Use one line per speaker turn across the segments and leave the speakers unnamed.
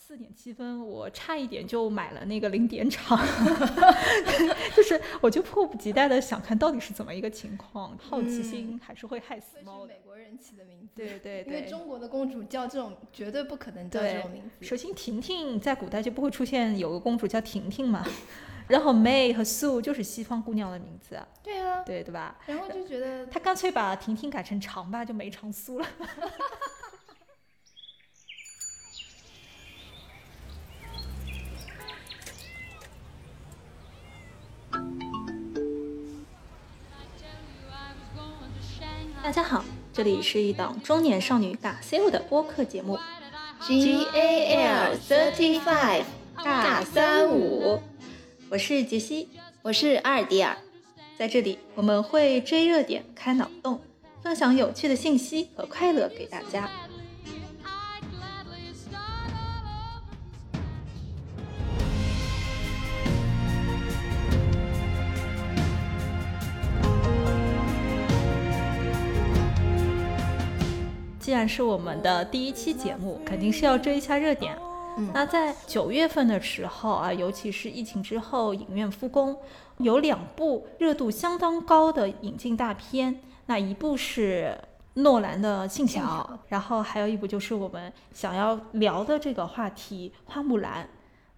四点七分，我差一点就买了那个零点场，就是我就迫不及待的想看到底是怎么一个情况，好奇心还是会害死猫的。
美国人起的名字，
对对
对，因为中国的公主叫这种绝对不可能叫这种名字。
首先，婷婷在古代就不会出现有个公主叫婷婷嘛，然后 May 和 Sue 就是西方姑娘的名字，
对啊，
对对吧？
然后就觉得
他干脆把婷婷改成长吧，就没长苏了。大家好，这里是一档中年少女尬 sale 的播客节目
，G A L Thirty Five 尬三五，
我是杰西，
我是阿尔迪尔，
在这里我们会追热点、开脑洞，分享有趣的信息和快乐给大家。既然是我们的第一期节目，肯定是要追一下热点。那在九月份的时候啊，尤其是疫情之后，影院复工，有两部热度相当高的引进大片。那一部是诺兰的《信条》，然后还有一部就是我们想要聊的这个话题《花木兰》。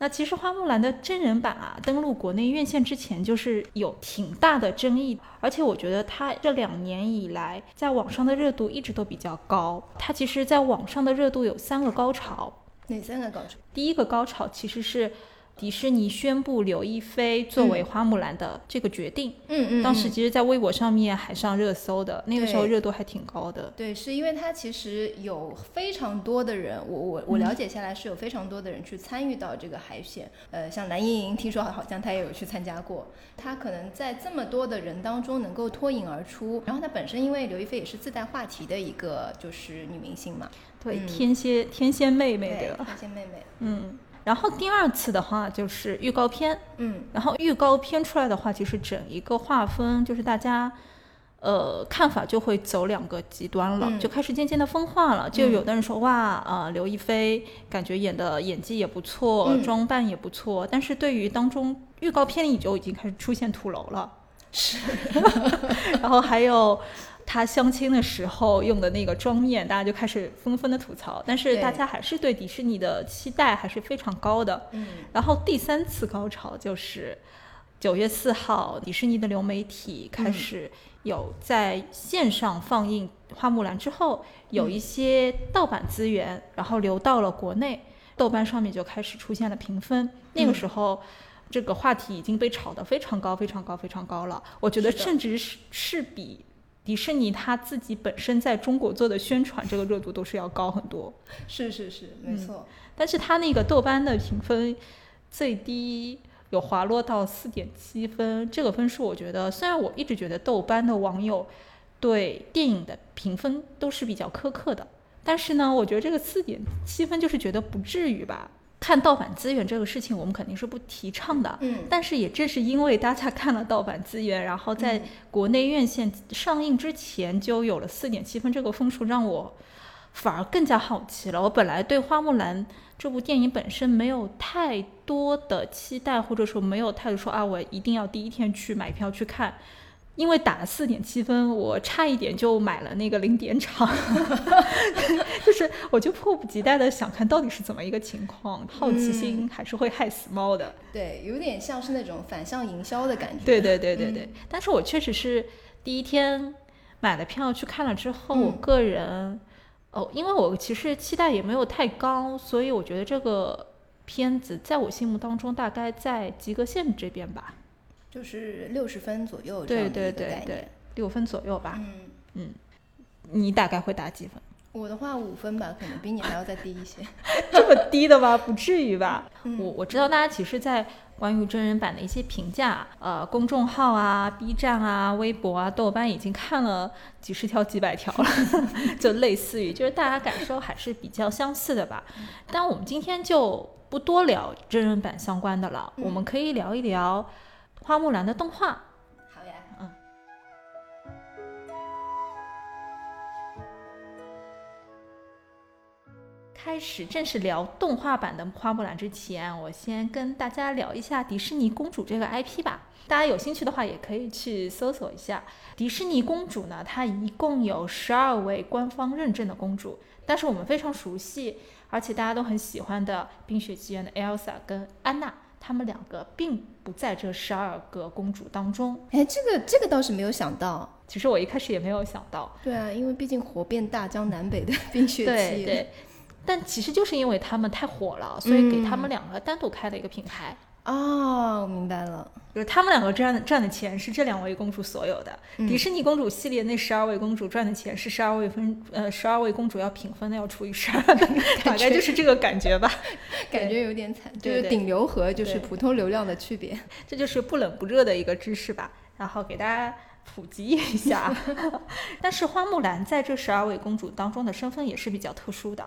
那其实花木兰的真人版啊，登陆国内院线之前就是有挺大的争议，而且我觉得它这两年以来在网上的热度一直都比较高。它其实在网上的热度有三个高潮，
哪三个高潮？
第一个高潮其实是。迪士尼宣布刘亦菲作为花木兰的这个决定，
嗯嗯，
当时其实，在微博上面还上热搜的，那个时候热度还挺高的。
对，是因为它其实有非常多的人，我我我了解下来是有非常多的人去参与到这个海选，呃，像蓝盈莹，听说好像她也有去参加过。她可能在这么多的人当中能够脱颖而出，然后她本身因为刘亦菲也是自带话题的一个就是女明星嘛，
对，天蝎天蝎妹妹
的，天蝎妹妹，
嗯。然后第二次的话就是预告片，
嗯，
然后预告片出来的话，其实整一个画风就是大家，呃，看法就会走两个极端了，就开始渐渐的分化了。就有的人说哇，啊，刘亦菲感觉演的演技也不错，装扮也不错，但是对于当中预告片里就已经开始出现土楼了，
是，
然后还有。他相亲的时候用的那个妆面，大家就开始纷纷的吐槽，但是大家还是对迪士尼的期待还是非常高的。
嗯，
然后第三次高潮就是九月四号，迪士尼的流媒体开始有在线上放映《花木兰》之后，有一些盗版资源，然后流到了国内，豆瓣上面就开始出现了评分。那个时候，这个话题已经被炒得非常高、非常高、非常高了。我觉得甚至是是比。迪士尼它自己本身在中国做的宣传，这个热度都是要高很多。
是是是，没错。
但是它那个豆瓣的评分最低有滑落到四点七分，这个分数我觉得，虽然我一直觉得豆瓣的网友对电影的评分都是比较苛刻的，但是呢，我觉得这个四点七分就是觉得不至于吧。看盗版资源这个事情，我们肯定是不提倡的。
嗯，
但是也正是因为大家看了盗版资源，然后在国内院线上映之前就有了四点七分这个分数，让我反而更加好奇了。我本来对《花木兰》这部电影本身没有太多的期待，或者说没有太多说啊，我一定要第一天去买票去看。因为打了四点七分，我差一点就买了那个零点场，就是我就迫不及待的想看到底是怎么一个情况，好奇心还是会害死猫的。
对，有点像是那种反向营销的感觉。
对对对对对，但是我确实是第一天买了票去看了之后，我个人哦，因为我其实期待也没有太高，所以我觉得这个片子在我心目当中大概在及格线这边吧。
就是六十分左右
这样的一个概念，六分左右吧。
嗯
嗯，你大概会打几分？
我的话五分吧，可能比你还要再低一些。
这么低的吗？不至于吧？我我知道大家其实，在关于真人版的一些评价，呃，公众号啊、B 站啊、微博啊、豆瓣已经看了几十条、几百条了，就类似于，就是大家感受还是比较相似的吧。但我们今天就不多聊真人版相关的了，我们可以聊一聊。花木兰的动画，
好呀，
嗯。开始正式聊动画版的花木兰之前，我先跟大家聊一下迪士尼公主这个 IP 吧。大家有兴趣的话，也可以去搜索一下迪士尼公主呢。它一共有十二位官方认证的公主，但是我们非常熟悉，而且大家都很喜欢的《冰雪奇缘》的 Elsa 跟安娜，她们两个并不在这十二个公主当中。
哎，这个这个倒是没有想到。
其实我一开始也没有想到。
对啊，因为毕竟火遍大江南北的 冰雪
奇缘。对对。但其实就是因为他们太火了，所以给他们两个单独开了一个品牌。
哦，明白了，
就是他们两个赚的赚的钱是这两位公主所有的。迪士尼公主系列那十二位公主赚的钱是十二位分呃十二位公主要平分的，要除以十二的，大概就是这个感觉吧。
感觉有点惨，就是顶流和就是普通流量的区别。
这就是不冷不热的一个知识吧，然后给大家普及一下。但是花木兰在这十二位公主当中的身份也是比较特殊的。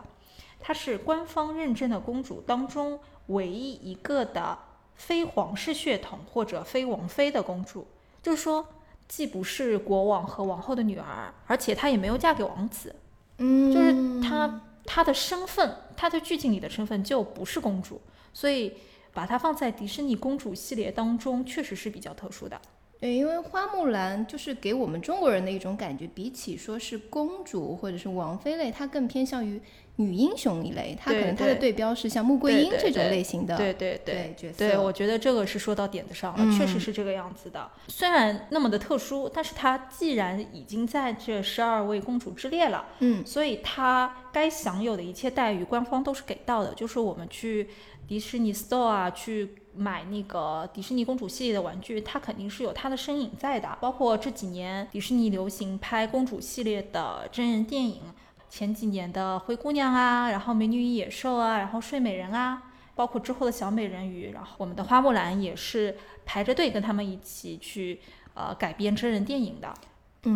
她是官方认证的公主当中唯一一个的非皇室血统或者非王妃的公主，就是说，既不是国王和王后的女儿，而且她也没有嫁给王子。
嗯，
就是她她的身份，她在剧情里的身份就不是公主，所以把她放在迪士尼公主系列当中，确实是比较特殊的。
对，因为花木兰就是给我们中国人的一种感觉，比起说是公主或者是王妃类，她更偏向于。女英雄一类，她可能她的对标是像穆桂英这种类型的，
对
对
对
角色。
对，我觉得这个是说到点子上了，确实是这个样子的。虽然那么的特殊，但是她既然已经在这十二位公主之列了，
嗯，
所以她该享有的一切待遇，官方都是给到的。就是我们去迪士尼 Store 啊，去买那个迪士尼公主系列的玩具，它肯定是有它的身影在的。包括这几年迪士尼流行拍公主系列的真人电影。前几年的灰姑娘啊，然后美女与野兽啊，然后睡美人啊，包括之后的小美人鱼，然后我们的花木兰也是排着队跟他们一起去呃改编真人电影的，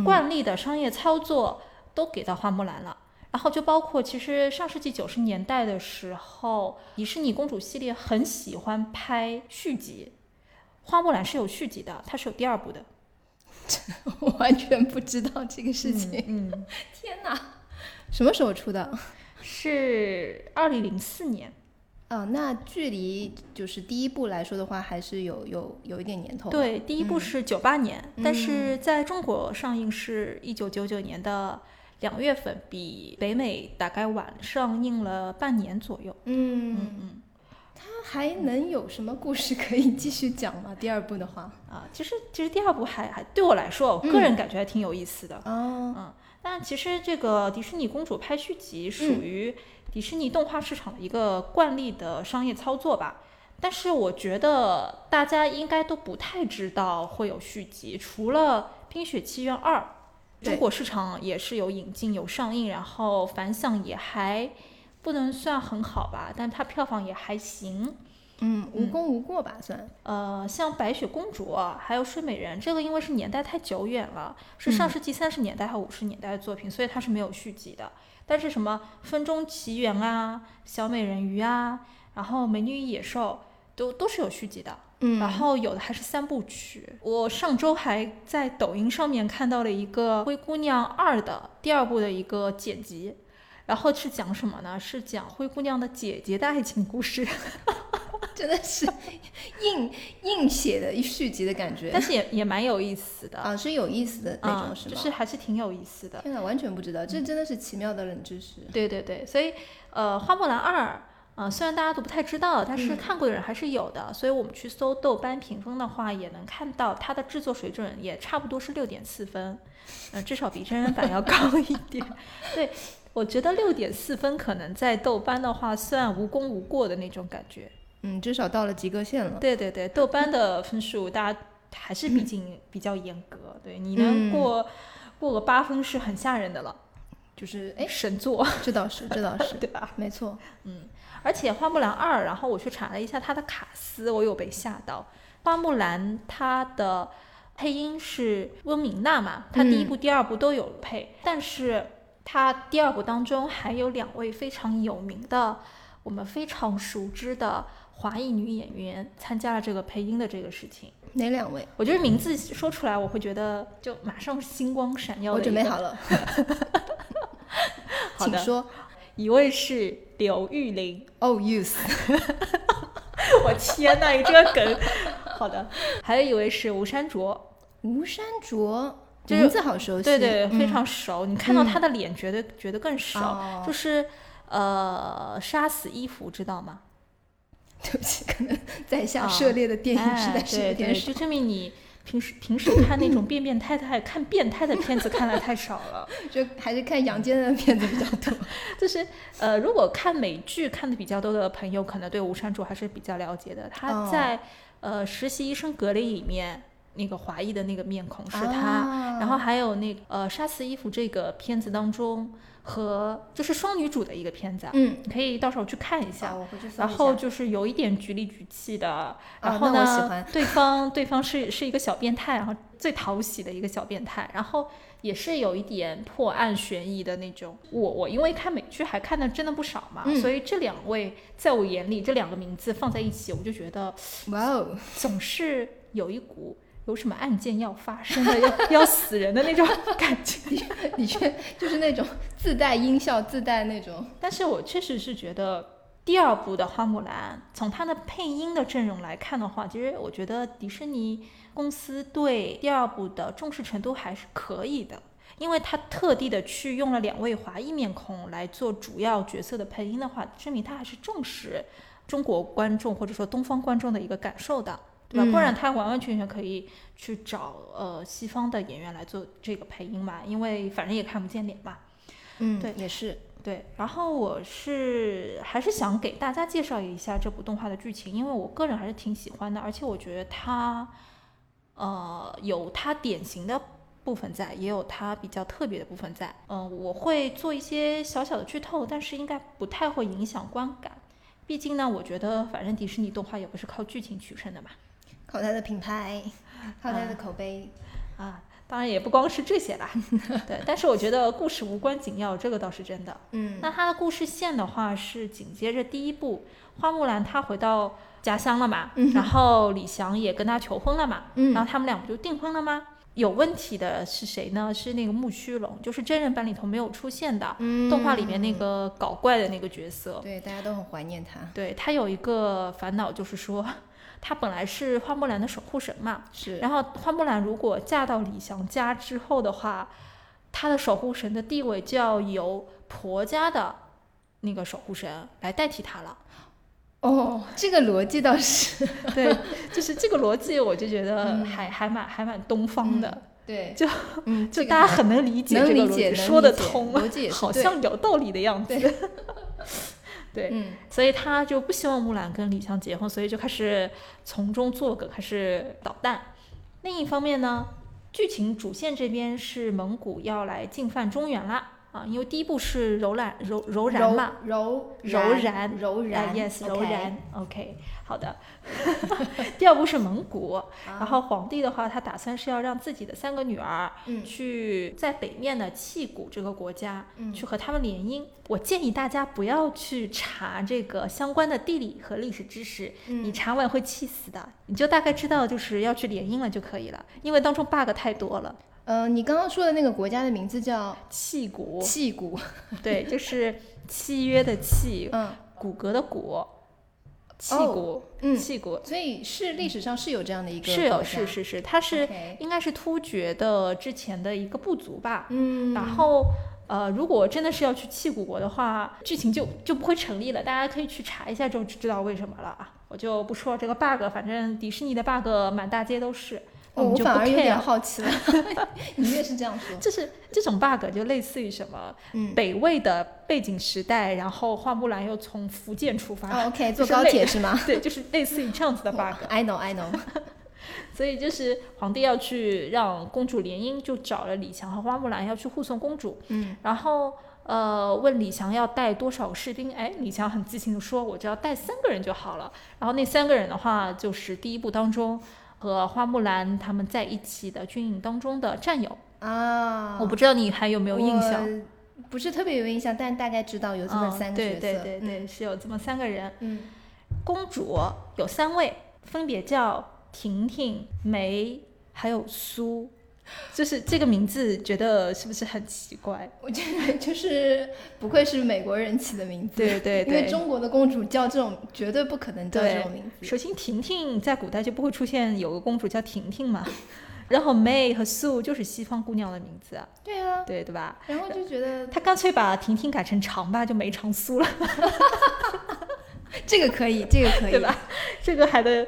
惯例的商业操作都给到花木兰了。然后就包括其实上世纪九十年代的时候，迪士尼公主系列很喜欢拍续集，花木兰是有续集的，它是有第二部的。
我完全不知道这个事情，
嗯，
天哪！什么时候出的？
是二零零四年。
哦，那距离就是第一部来说的话，还是有有有一点年头。
对，第一部是九八年，但是在中国上映是一九九九年的两月份，比北美大概晚上映了半年左右。
嗯嗯嗯。它还能有什么故事可以继续讲吗？第二部的话
啊，其实其实第二部还还对我来说，我个人感觉还挺有意思的。
哦，
嗯。但其实这个迪士尼公主拍续集属于迪士尼动画市场的一个惯例的商业操作吧。但是我觉得大家应该都不太知道会有续集，除了《冰雪奇缘二》，中国市场也是有引进有上映，然后反响也还不能算很好吧，但它票房也还行。
嗯，无功无过吧，算。
呃，像白雪公主还有睡美人，这个因为是年代太久远了，是上世纪三十年代和五十年代的作品，所以它是没有续集的。但是什么风中奇缘啊、小美人鱼啊，然后美女与野兽都都是有续集的。
嗯，
然后有的还是三部曲。我上周还在抖音上面看到了一个《灰姑娘二》的第二部的一个剪辑，然后是讲什么呢？是讲灰姑娘的姐姐的爱情故事。
真的是硬硬写的一续集的感觉，
但是也也蛮有意思的
啊，是有意思的那种，是
吗？就是还是挺有意思的。
天呐，完全不知道，这真的是奇妙的冷知识。
对对对，所以呃，《花木兰二》呃，虽然大家都不太知道，但是看过的人还是有的。所以我们去搜豆瓣评分的话，也能看到它的制作水准也差不多是六点四分，嗯，至少比真人版要高 一点。对，我觉得六点四分可能在豆瓣的话算无功无过的那种感觉。
嗯，至少到了及格线了。
对对对，豆瓣的分数大家还是毕竟 比较严格，对你能过过个八分是很吓人的了，
就是哎
神作，
这倒是这倒是
对吧？
没错，
嗯，而且花木兰二，然后我去查了一下它的卡司，我有被吓到。花木兰它的配音是温明娜嘛，她第一部、第二部都有配，但是她第二部当中还有两位非常有名的，我们非常熟知的。华裔女演员参加了这个配音的这个事情，
哪两位？
我觉得名字说出来，我会觉得就马上星光闪耀。
我准备好了，
请
说。
一位是刘玉玲。
Oh, use！
我天呐，你这个梗，好的。还有一位是吴山卓。
吴山卓，名字好熟悉。
对对，非常熟。你看到他的脸，觉得觉得更熟。就是呃，杀死伊芙，知道吗？
对不起，可能在下涉猎的电影实在是有点
少，就证明你平时平时看那种 变变态态、看变态的片子看的太少了，
就还是看杨坚的片子比较多。
就是呃，如果看美剧看的比较多的朋友，可能对吴山竹还是比较了解的。他在呃《实习医生格雷》里面。那个华裔的那个面孔是他，然后还有那呃《杀死伊芙》这个片子当中和就是双女主的一个片子，
嗯，
可以到时候去看一下。然后就是有一点局里局气的，然后呢，对方对方是是一个小变态，然后最讨喜的一个小变态，然后也是有一点破案悬疑的那种。我我因为看美剧还看的真的不少嘛，所以这两位在我眼里这两个名字放在一起，我就觉得
哇哦，
总是有一股。有什么案件要发生的，要要死人的那种 感觉，
的确就是那种自带音效、自带那种。
但是我确实是觉得第二部的花木兰，从它的配音的阵容来看的话，其实我觉得迪士尼公司对第二部的重视程度还是可以的，因为他特地的去用了两位华裔面孔来做主要角色的配音的话，证明他还是重视中国观众或者说东方观众的一个感受的。对吧？不然他完完全全可以去找呃西方的演员来做这个配音嘛，因为反正也看不见脸嘛。
嗯，
对，
也是
对。然后我是还是想给大家介绍一下这部动画的剧情，因为我个人还是挺喜欢的，而且我觉得它呃有它典型的部分在，也有它比较特别的部分在。嗯，我会做一些小小的剧透，但是应该不太会影响观感。毕竟呢，我觉得反正迪士尼动画也不是靠剧情取胜的嘛。
靠它的品牌，靠它的口碑，
啊，当然也不光是这些啦。对，但是我觉得故事无关紧要，这个倒是真的。
嗯，
那它的故事线的话是紧接着第一部，花木兰她回到家乡了嘛，然后李翔也跟她求婚了嘛，然后他们俩不就订婚了吗？有问题的是谁呢？是那个木须龙，就是真人版里头没有出现的，动画里面那个搞怪的那个角色。
对，大家都很怀念他。
对他有一个烦恼，就是说。他本来是花木兰的守护神嘛，
是。
然后花木兰如果嫁到李翔家之后的话，她的守护神的地位就要由婆家的那个守护神来代替她了。
哦，这个逻辑倒是
对，就是这个逻辑，我就觉得还还蛮还蛮东方的。
对，
就就大家很能理解这个逻辑，说得通，
逻辑
好像有道理的样子。对，
嗯，
所以他就不希望木兰跟李湘结婚，所以就开始从中作梗，开始捣蛋。另一方面呢，剧情主线这边是蒙古要来进犯中原啦。啊，因为第一步是柔然柔柔然嘛，
柔
柔然
柔然
，yes，柔然，OK，好的。第二步是蒙古，然后皇帝的话，他打算是要让自己的三个女儿去在北面的契谷这个国家去和他们联姻。我建议大家不要去查这个相关的地理和历史知识，你查完会气死的。你就大概知道就是要去联姻了就可以了，因为当中 bug 太多了。
嗯，你刚刚说的那个国家的名字叫
契谷，
契谷，
对，就是契约的契，
嗯，
骨骼的骨，契谷，
嗯，
契谷，
所以是历史上是有这样的一个，
是有，是是是，它是应该是突厥的之前的一个部族吧，
嗯，
然后呃，如果真的是要去契古国的话，剧情就就不会成立了，大家可以去查一下就知道为什么了啊，我就不说这个 bug，反正迪士尼的 bug 满大街都是。
我反而有点好奇了，你越是这样说，
就是这种 bug 就类似于什么，
嗯，
北魏的背景时代，然后花木兰又从福建出发，
OK，坐高铁是吗？
对，就是类似于这样子的 bug。
I know, I know。
所以就是皇帝要去让公主联姻，就找了李强和花木兰要去护送公主，
嗯，
然后呃问李强要带多少士兵，哎，李强很自信的说，我只要带三个人就好了。然后那三个人的话，就是第一部当中。和花木兰他们在一起的军营当中的战友
啊，
我不知道你还有没有印象？
不是特别有印象，但大概知道有这么三个
角色。对对对对，是有这么三个人。
嗯，
公主有三位，分别叫婷婷、梅还有苏。就是这个名字，觉得是不是很奇怪？
我觉得就是不愧是美国人起的名字，
对对
对，因为中国的公主叫这种绝对不可能叫这种名字。
首先，婷婷在古代就不会出现有个公主叫婷婷嘛。然后 May 和 Sue 就是西方姑娘的名字啊，
对啊，
对对吧？
然后就觉得
他干脆把婷婷改成长吧，就没长苏了。
这个可以，这个可以，
对吧？这个还能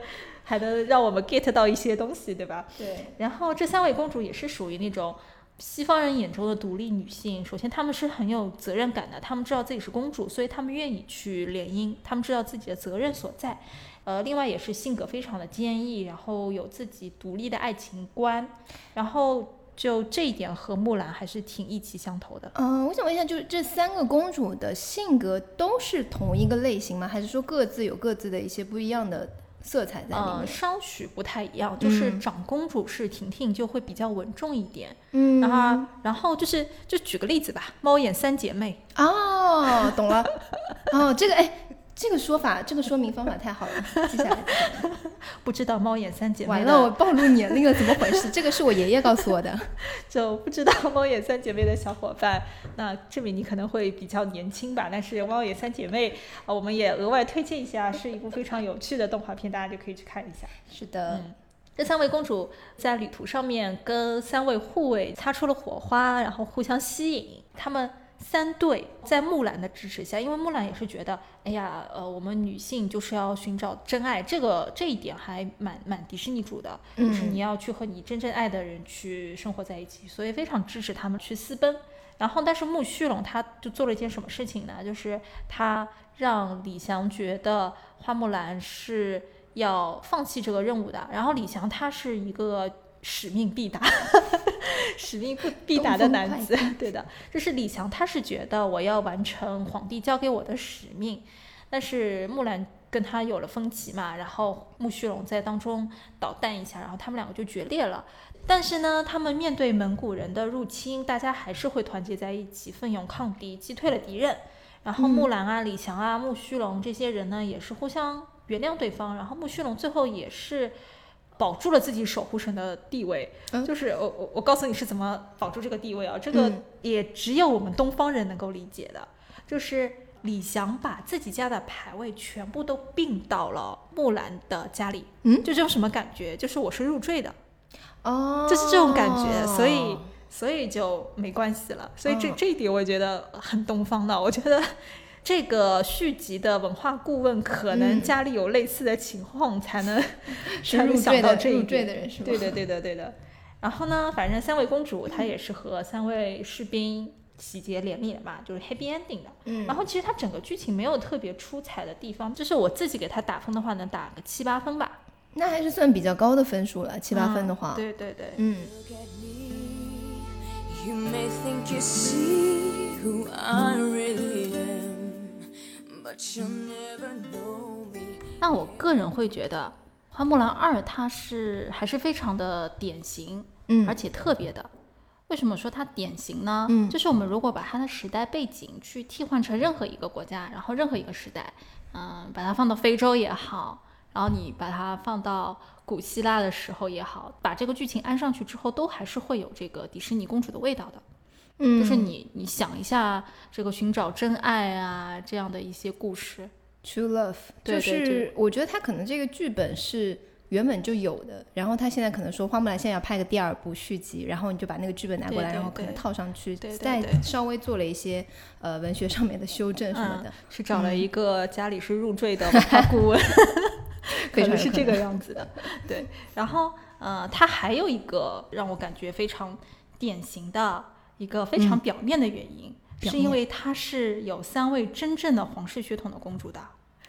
还能让我们 get 到一些东西，对吧？
对。
然后这三位公主也是属于那种西方人眼中的独立女性。首先，她们是很有责任感的，她们知道自己是公主，所以她们愿意去联姻，她们知道自己的责任所在。呃，另外也是性格非常的坚毅，然后有自己独立的爱情观，然后就这一点和木兰还是挺意气相投的。
嗯，我想问一下，就是这三个公主的性格都是同一个类型吗？还是说各自有各自的一些不一样的色彩在里面？
嗯，稍许不太一样，就是长公主是婷婷，就会比较稳重一点。
嗯，
然后然后就是就举个例子吧，猫眼三姐妹。
哦，懂了。哦，这个哎。这个说法，这个说明方法太好了，记下来。
不知道猫眼三姐妹，
完了，我暴露年龄了，怎么回事？这个是我爷爷告诉我的。
就不知道猫眼三姐妹的小伙伴，那证明你可能会比较年轻吧。但是猫眼三姐妹啊，我们也额外推荐一下，是一部非常有趣的动画片，大家就可以去看一下。
是的，
嗯，这三位公主在旅途上面跟三位护卫擦出了火花，然后互相吸引，他们。三对在木兰的支持下，因为木兰也是觉得，哎呀，呃，我们女性就是要寻找真爱，这个这一点还蛮蛮迪士尼主的，就是你要去和你真正爱的人去生活在一起，所以非常支持他们去私奔。然后，但是木须龙他就做了一件什么事情呢？就是他让李翔觉得花木兰是要放弃这个任务的。然后李翔他是一个。使命必达，使命不必达的男子，对的，这是李强，他是觉得我要完成皇帝交给我的使命，但是木兰跟他有了分歧嘛，然后木须龙在当中捣蛋一下，然后他们两个就决裂了。但是呢，他们面对蒙古人的入侵，大家还是会团结在一起，奋勇抗敌，击退了敌人。然后木兰啊、李强啊、木须龙这些人呢，也是互相原谅对方。然后木须龙最后也是。保住了自己守护神的地位，就是我我我告诉你是怎么保住这个地位啊？这个也只有我们东方人能够理解的，就是李翔把自己家的牌位全部都并到了木兰的家里，
嗯，
就这种什么感觉？就是我是入赘的，
哦，
就是这种感觉，所以所以就没关系了。所以这这一点我觉得很东方的，我觉得。这个续集的文化顾问可能家里有类似的情况，才能 才能想到这一
点。对
的，对的，对的。然后呢，反正三位公主她也是和三位士兵喜结连理嘛，就是 happy ending 的。
嗯。
然后其实它整个剧情没有特别出彩的地方，就是我自己给它打分的话，能打个七八分吧。
那还是算比较高的分数了，七八分的话。
对对对。
嗯。
那我个人会觉得，《花木兰二》它是还是非常的典型，
嗯，
而且特别的。为什么说它典型呢？
嗯，
就是我们如果把它的时代背景去替换成任何一个国家，然后任何一个时代，嗯，把它放到非洲也好，然后你把它放到古希腊的时候也好，把这个剧情安上去之后，都还是会有这个迪士尼公主的味道的。
嗯，
就是你，你想一下这个寻找真爱啊，这样的一些故事
，True Love，就是我觉得他可能这个剧本是原本就有的，然后他现在可能说花木兰现在要拍个第二部续集，然后你就把那个剧本拿过来，然后可能套上去，再稍微做了一些呃文学上面的修正什么的，
是找了一个家里是入赘的文化顾问，可能是这个样子的，对。然后呃，他还有一个让我感觉非常典型的。一个非常表面的原因，是因为她是有三位真正的皇室血统的公主的，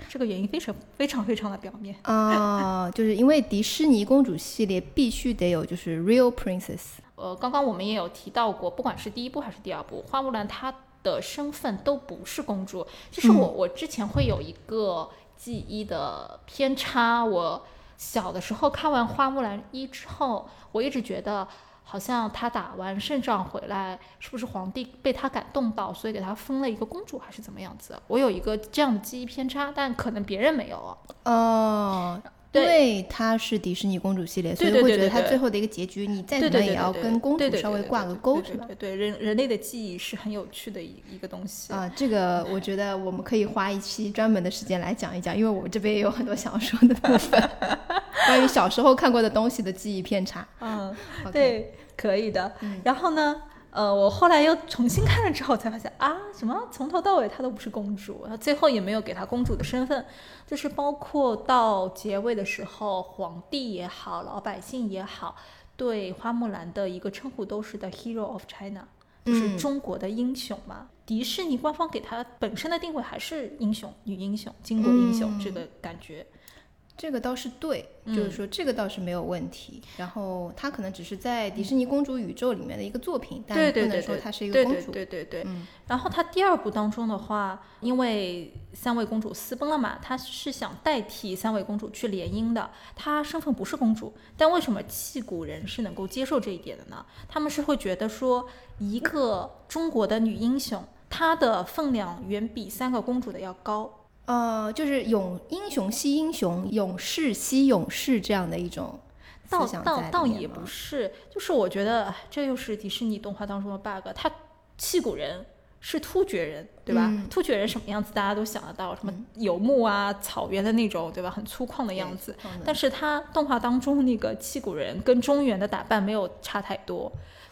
这个原因非常非常非常的表面
啊，就是因为迪士尼公主系列必须得有就是 real princess。
呃，刚刚我们也有提到过，不管是第一部还是第二部，花木兰她的身份都不是公主。其实我我之前会有一个记忆的偏差，我小的时候看完花木兰一之后，我一直觉得。好像他打完胜仗回来，是不是皇帝被他感动到，所以给他封了一个公主，还是怎么样子？我有一个这样的记忆偏差，但可能别人没有
哦。对，它是迪士尼公主系列，所以会觉得它最后的一个结局，你再怎么也要跟公主稍微挂个钩，是吧？
对，人人类的记忆是很有趣的一一个东西
啊。这个我觉得我们可以花一期专门的时间来讲一讲，因为我们这边也有很多想要说的部分，关于小时候看过的东西的记忆偏差。
嗯，对，可以的。然后呢？呃，我后来又重新看了之后，才发现啊，什么从头到尾她都不是公主，最后也没有给她公主的身份，就是包括到结尾的时候，皇帝也好，老百姓也好，对花木兰的一个称呼都是 The Hero of China，就是中国的英雄嘛。迪士尼官方给她本身的定位还是英雄、女英雄、巾帼英雄这个感觉。
这个倒是对，就是说这个倒是没有问题。然后它可能只是在迪士尼公主宇宙里面的一个作品，但不能说她是一个公
主。对对对。然后它第二部当中的话，因为三位公主私奔了嘛，她是想代替三位公主去联姻的。她身份不是公主，但为什么弃骨人是能够接受这一点的呢？他们是会觉得说，一个中国的女英雄，她的分量远比三个公主的要高。
呃，就是勇英雄惜英雄，勇士惜勇士这样的一种
倒倒倒也不是，就是我觉得这又是迪士尼动画当中的 bug。他气骨人是突厥人，对吧？突厥人什么样子大家都想得到，什么游牧啊、草原的那种，对吧？很粗犷的样子。但是他动画当中那个气骨人跟中原的打扮没有差太多。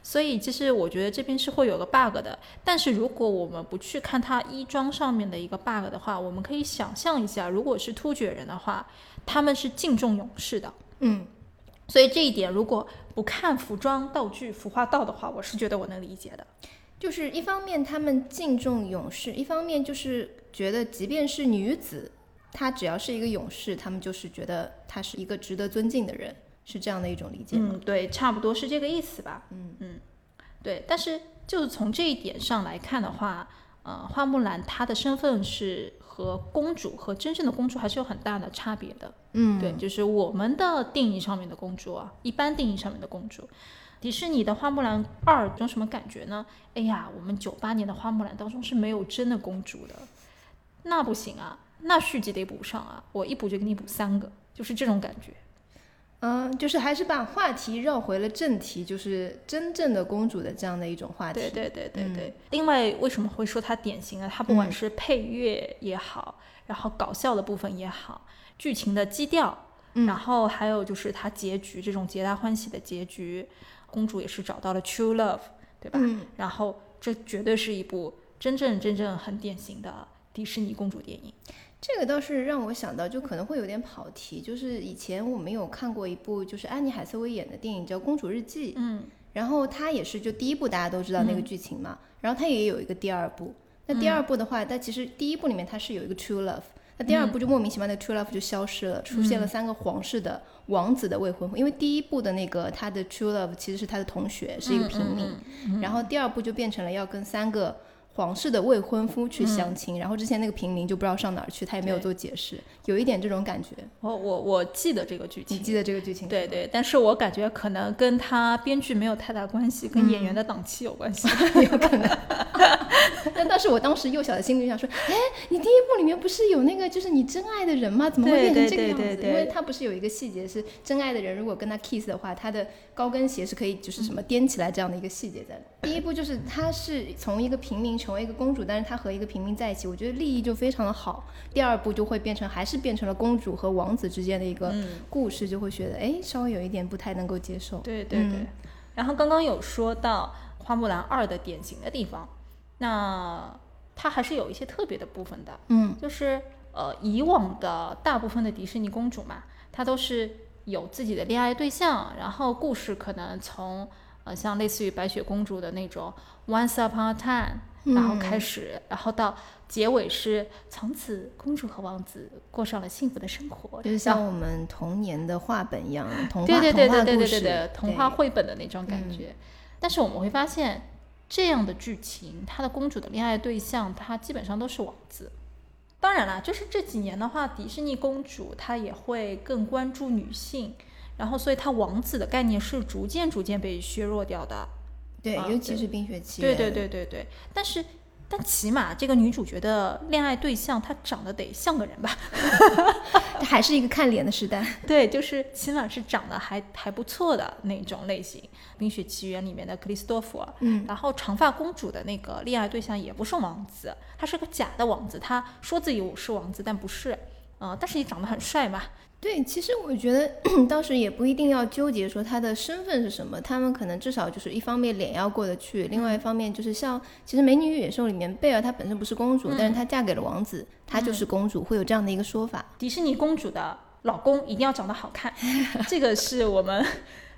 所以其实我觉得这边是会有个 bug 的，但是如果我们不去看它衣装上面的一个 bug 的话，我们可以想象一下，如果是突厥人的话，他们是敬重勇士的，
嗯，
所以这一点如果不看服装道具服化道的话，我是觉得我能理解的。
就是一方面他们敬重勇士，一方面就是觉得即便是女子，她只要是一个勇士，他们就是觉得她是一个值得尊敬的人。是这样的一种理解
吗？嗯，对，差不多是这个意思吧。嗯嗯，对。但是就是从这一点上来看的话，呃，花木兰她的身份是和公主和真正的公主还是有很大的差别的。
嗯，
对，就是我们的定义上面的公主啊，一般定义上面的公主。迪士尼的花木兰二有什么感觉呢？哎呀，我们九八年的花木兰当中是没有真的公主的，那不行啊，那续集得补上啊，我一补就给你补三个，就是这种感觉。
嗯，就是还是把话题绕回了正题，就是真正的公主的这样的一种话题。
对对对对对。另外，为什么会说它典型呢？它不管是配乐也好，然后搞笑的部分也好，剧情的基调，然后还有就是它结局这种皆大欢喜的结局，公主也是找到了 true love，对吧？
嗯。
然后这绝对是一部真正真正很典型的迪士尼公主电影。
这个倒是让我想到，就可能会有点跑题。就是以前我们有看过一部，就是安妮海瑟薇演的电影，叫《公主日记》。
嗯，
然后她也是就第一部大家都知道那个剧情嘛，然后她也有一个第二部。那第二部的话，但其实第一部里面它是有一个 true love，那第二部就莫名其妙的 true love 就消失了，出现了三个皇室的王子的未婚夫。因为第一部的那个他的 true love 其实是他的同学，是一个平民，然后第二部就变成了要跟三个。皇室的未婚夫去相亲，然后之前那个平民就不知道上哪儿去，他也没有做解释，有一点这种感觉。
我我我记得这个剧情，
你记得这个剧情？
对对，但是我感觉可能跟他编剧没有太大关系，跟演员的档期有关系，
有可能。但但是我当时幼小的心里想说，哎，你第一部里面不是有那个就是你真爱的人吗？怎么会变成这个样子？因为他不是有一个细节是真爱的人如果跟他 kiss 的话，他的高跟鞋是可以就是什么颠起来这样的一个细节在。第一部就是他是从一个平民。成为一个公主，但是她和一个平民在一起，我觉得利益就非常的好。第二部就会变成，还是变成了公主和王子之间的一个故事，就会觉得，哎，稍微有一点不太能够接受。
对对对。然后刚刚有说到花木兰二的典型的地方，那它还是有一些特别的部分的。
嗯，
就是呃，以往的大部分的迪士尼公主嘛，她都是有自己的恋爱对象，然后故事可能从呃，像类似于白雪公主的那种 Once Upon a Time。然后开始，然后到结尾是从此公主和王子过上了幸福的生活，
就是像我们童年的画本一样，童话
对对对对对对对童话绘本的那种感觉。但是我们会发现，这样的剧情，她的公主的恋爱对象，她基本上都是王子。当然啦，就是这几年的话，迪士尼公主她也会更关注女性，然后所以她王子的概念是逐渐逐渐被削弱掉的。
对，尤其是冰雪奇
缘。对对对对对，但是，但起码这个女主角的恋爱对象，她长得得像个人吧？
还是一个看脸的时代。
对，就是起码是长得还还不错的那种类型，《冰雪奇缘》里面的克里斯多夫，
嗯，
然后长发公主的那个恋爱对象也不是王子，他是个假的王子，他说自己是王子，但不是，呃，但是也长得很帅嘛。
对，其实我觉得 当时也不一定要纠结说他的身份是什么，他们可能至少就是一方面脸要过得去，另外一方面就是像其实《美女与野兽》里面贝尔她本身不是公主，但是她嫁给了王子，她就是公主，会有这样的一个说法。
迪士尼公主的老公一定要长得好看，这个是我们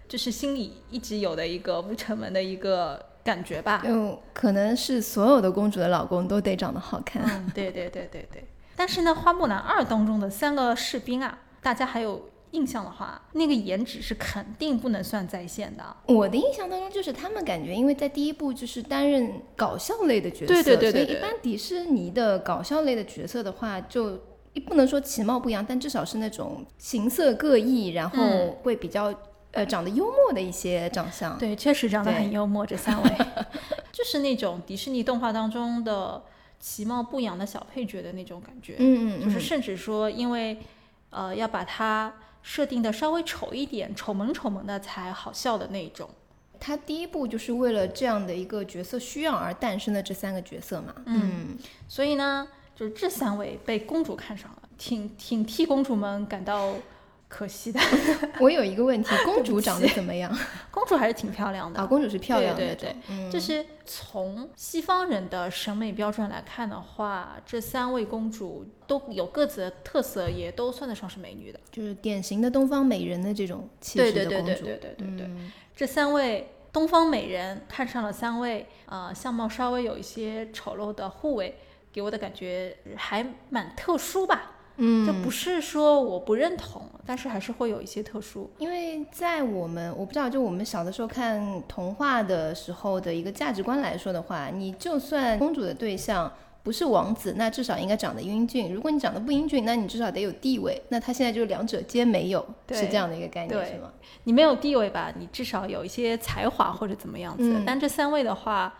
就是心里一直有的一个不成文的一个感觉吧。
嗯，可能是所有的公主的老公都得长得好看。
嗯，对对对对对。但是呢，《花木兰二》当中的三个士兵啊。大家还有印象的话，那个颜值是肯定不能算在线的。
我的印象当中，就是他们感觉，因为在第一部就是担任搞笑类的角色，
对对对对，
所以一般迪士尼的搞笑类的角色的话，就不能说其貌不扬，但至少是那种形色各异，然后会比较呃长得幽默的一些长相。
对，确实长得很幽默。这三位 就是那种迪士尼动画当中的其貌不扬的小配角的那种感觉。
嗯嗯，
就是甚至说因为。呃，要把它设定的稍微丑一点，丑萌丑萌的才好笑的那种。
他第一部就是为了这样的一个角色需要而诞生的这三个角色嘛。
嗯，所以呢，就是这三位被公主看上了，挺挺替公主们感到。可惜的，
我有一个问题，公主长得怎么样？
公主还是挺漂亮的
啊，公主是漂亮的，
对对对，就是从西方人的审美标准来看的话，这三位公主都有各自的特色，也都算得上是美女的，
就是典型的东方美人的这种气质
的公主。对对对对对对对，这三位东方美人看上了三位呃相貌稍微有一些丑陋的护卫，给我的感觉还蛮特殊吧。
嗯，
就不是说我不认同，但是还是会有一些特殊。
因为在我们我不知道，就我们小的时候看童话的时候的一个价值观来说的话，你就算公主的对象不是王子，那至少应该长得英俊。如果你长得不英俊，那你至少得有地位。那他现在就两者皆没有，是这样的一个概念，是吗？
你没有地位吧？你至少有一些才华或者怎么样子。但这三位的话。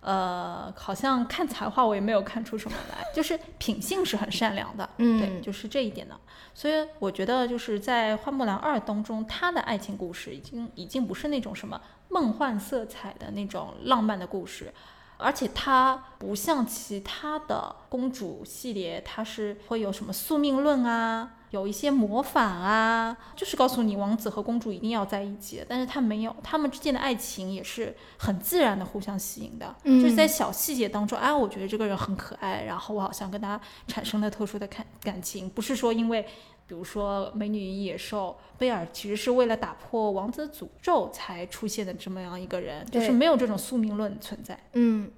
呃，好像看才华我也没有看出什么来，就是品性是很善良的，
嗯，
对，就是这一点呢。所以我觉得就是在《花木兰二》当中，她的爱情故事已经已经不是那种什么梦幻色彩的那种浪漫的故事。而且它不像其他的公主系列，它是会有什么宿命论啊，有一些魔法啊，就是告诉你王子和公主一定要在一起。但是它没有，他们之间的爱情也是很自然的互相吸引的，就是在小细节当中，哎，我觉得这个人很可爱，然后我好像跟他产生了特殊的感感情，不是说因为。比如说《美女与野兽》，贝尔其实是为了打破王子诅咒才出现的这么样一个人，就是没有这种宿命论存在。
嗯，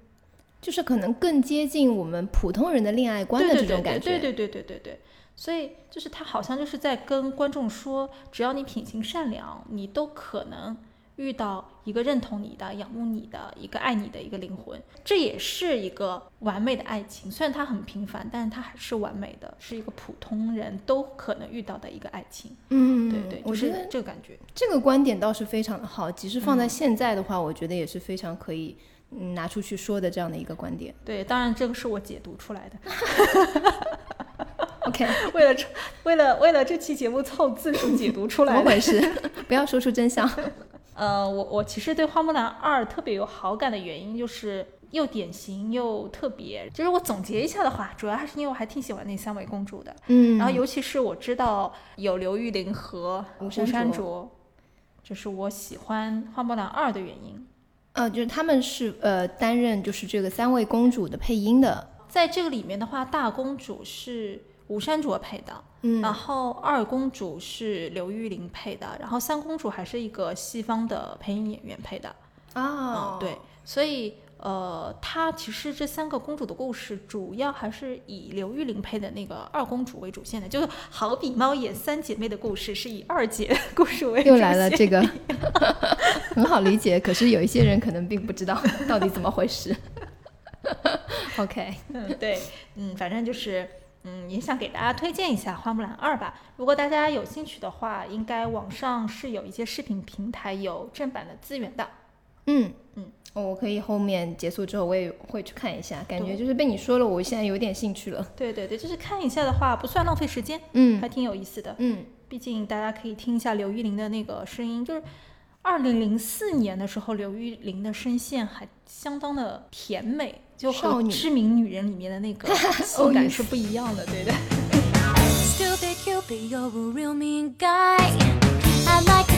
就是可能更接近我们普通人的恋爱观的这种感
觉。对对对对对对。所以就是他好像就是在跟观众说，只要你品行善良，你都可能。遇到一个认同你的、仰慕你的、一个爱你的一个灵魂，这也是一个完美的爱情。虽然它很平凡，但是它还是完美的，是一个普通人都可能遇到的一个爱情。
嗯，
对对，我觉得这个感觉，
这个观点倒是非常的好。即使放在现在的话，我觉得也是非常可以拿出去说的这样的一个观点。
对，当然这个是我解读出来的。
OK，
为了为了为了这期节目凑字数解读出来，
怎么回事？不要说出真相。
呃，我我其实对《花木兰二》特别有好感的原因，就是又典型又特别。就是我总结一下的话，主要还是因为我还挺喜欢那三位公主的。
嗯，
然后尤其是我知道有刘玉玲和
吴
山卓，这是我喜欢《花木兰二》的原因。
呃，就是他们是呃担任就是这个三位公主的配音的。
在这个里面的话，大公主是。吴珊卓配的，
嗯，
然后二公主是刘玉玲配的，然后三公主还是一个西方的配音演员配的，
哦，
嗯，对，所以呃，她其实这三个公主的故事主要还是以刘玉玲配的那个二公主为主线的，就是好比猫眼三姐妹的故事是以二姐故事为主
又来了这个，很好理解，可是有一些人可能并不知道到底怎么回事。OK，
嗯，对，嗯，反正就是。嗯，也想给大家推荐一下《花木兰二》吧。如果大家有兴趣的话，应该网上是有一些视频平台有正版的资源的。
嗯嗯，我可以后面结束之后我也会去看一下，感觉就是被你说了，我现在有点兴趣了。
对对对，就是看一下的话不算浪费时间，
嗯，
还挺有意思的。
嗯，
毕竟大家可以听一下刘玉玲的那个声音，就是二零零四年的时候，刘玉玲的声线还相当的甜美，就和《知名女人》里面的那个 性感是不一样的，对的。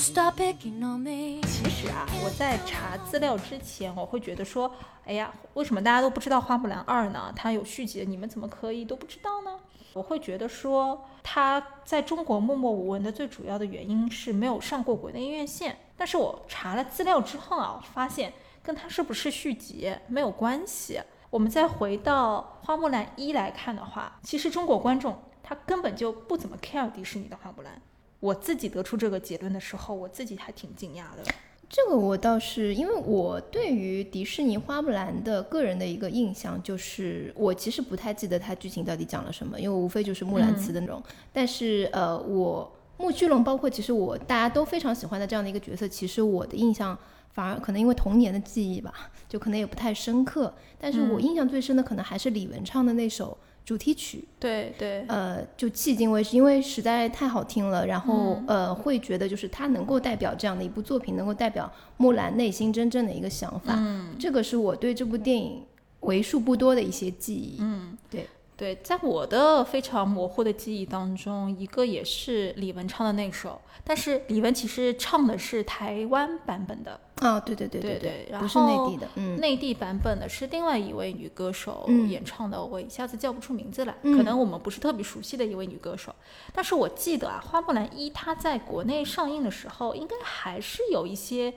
其实啊，我在查资料之前，我会觉得说，哎呀，为什么大家都不知道《花木兰二》呢？它有续集，你们怎么可以都不知道呢？我会觉得说，它在中国默默无闻的最主要的原因是没有上过国内院线。但是我查了资料之后啊，发现跟它是不是续集没有关系。我们再回到《花木兰一》来看的话，其实中国观众他根本就不怎么 care 迪士尼的《花木兰》。我自己得出这个结论的时候，我自己还挺惊讶的。
这个我倒是，因为我对于迪士尼花木兰的个人的一个印象就是，我其实不太记得它剧情到底讲了什么，因为无非就是木兰辞的那种。但是呃，我木须龙，包括其实我大家都非常喜欢的这样的一个角色，其实我的印象反而可能因为童年的记忆吧，就可能也不太深刻。但是我印象最深的可能还是李玟唱的那首。主题曲，
对对，
呃，就迄今为止，因为实在太好听了，然后呃，会觉得就是它能够代表这样的一部作品，能够代表木兰内心真正的一个想法，
嗯，
这个是我对这部电影为数不多的一些记忆，
嗯，
对。
对，在我的非常模糊的记忆当中，一个也是李玟唱的那首，但是李玟其实唱的是台湾版本的
啊，对对对
对
对，
然后
不是内地的，嗯，
内地版本的是另外一位女歌手演唱的，我一下子叫不出名字来，
可
能我们不是特别熟悉的一位女歌手，但是我记得啊，《花木兰一》它在国内上映的时候，应该还是有一些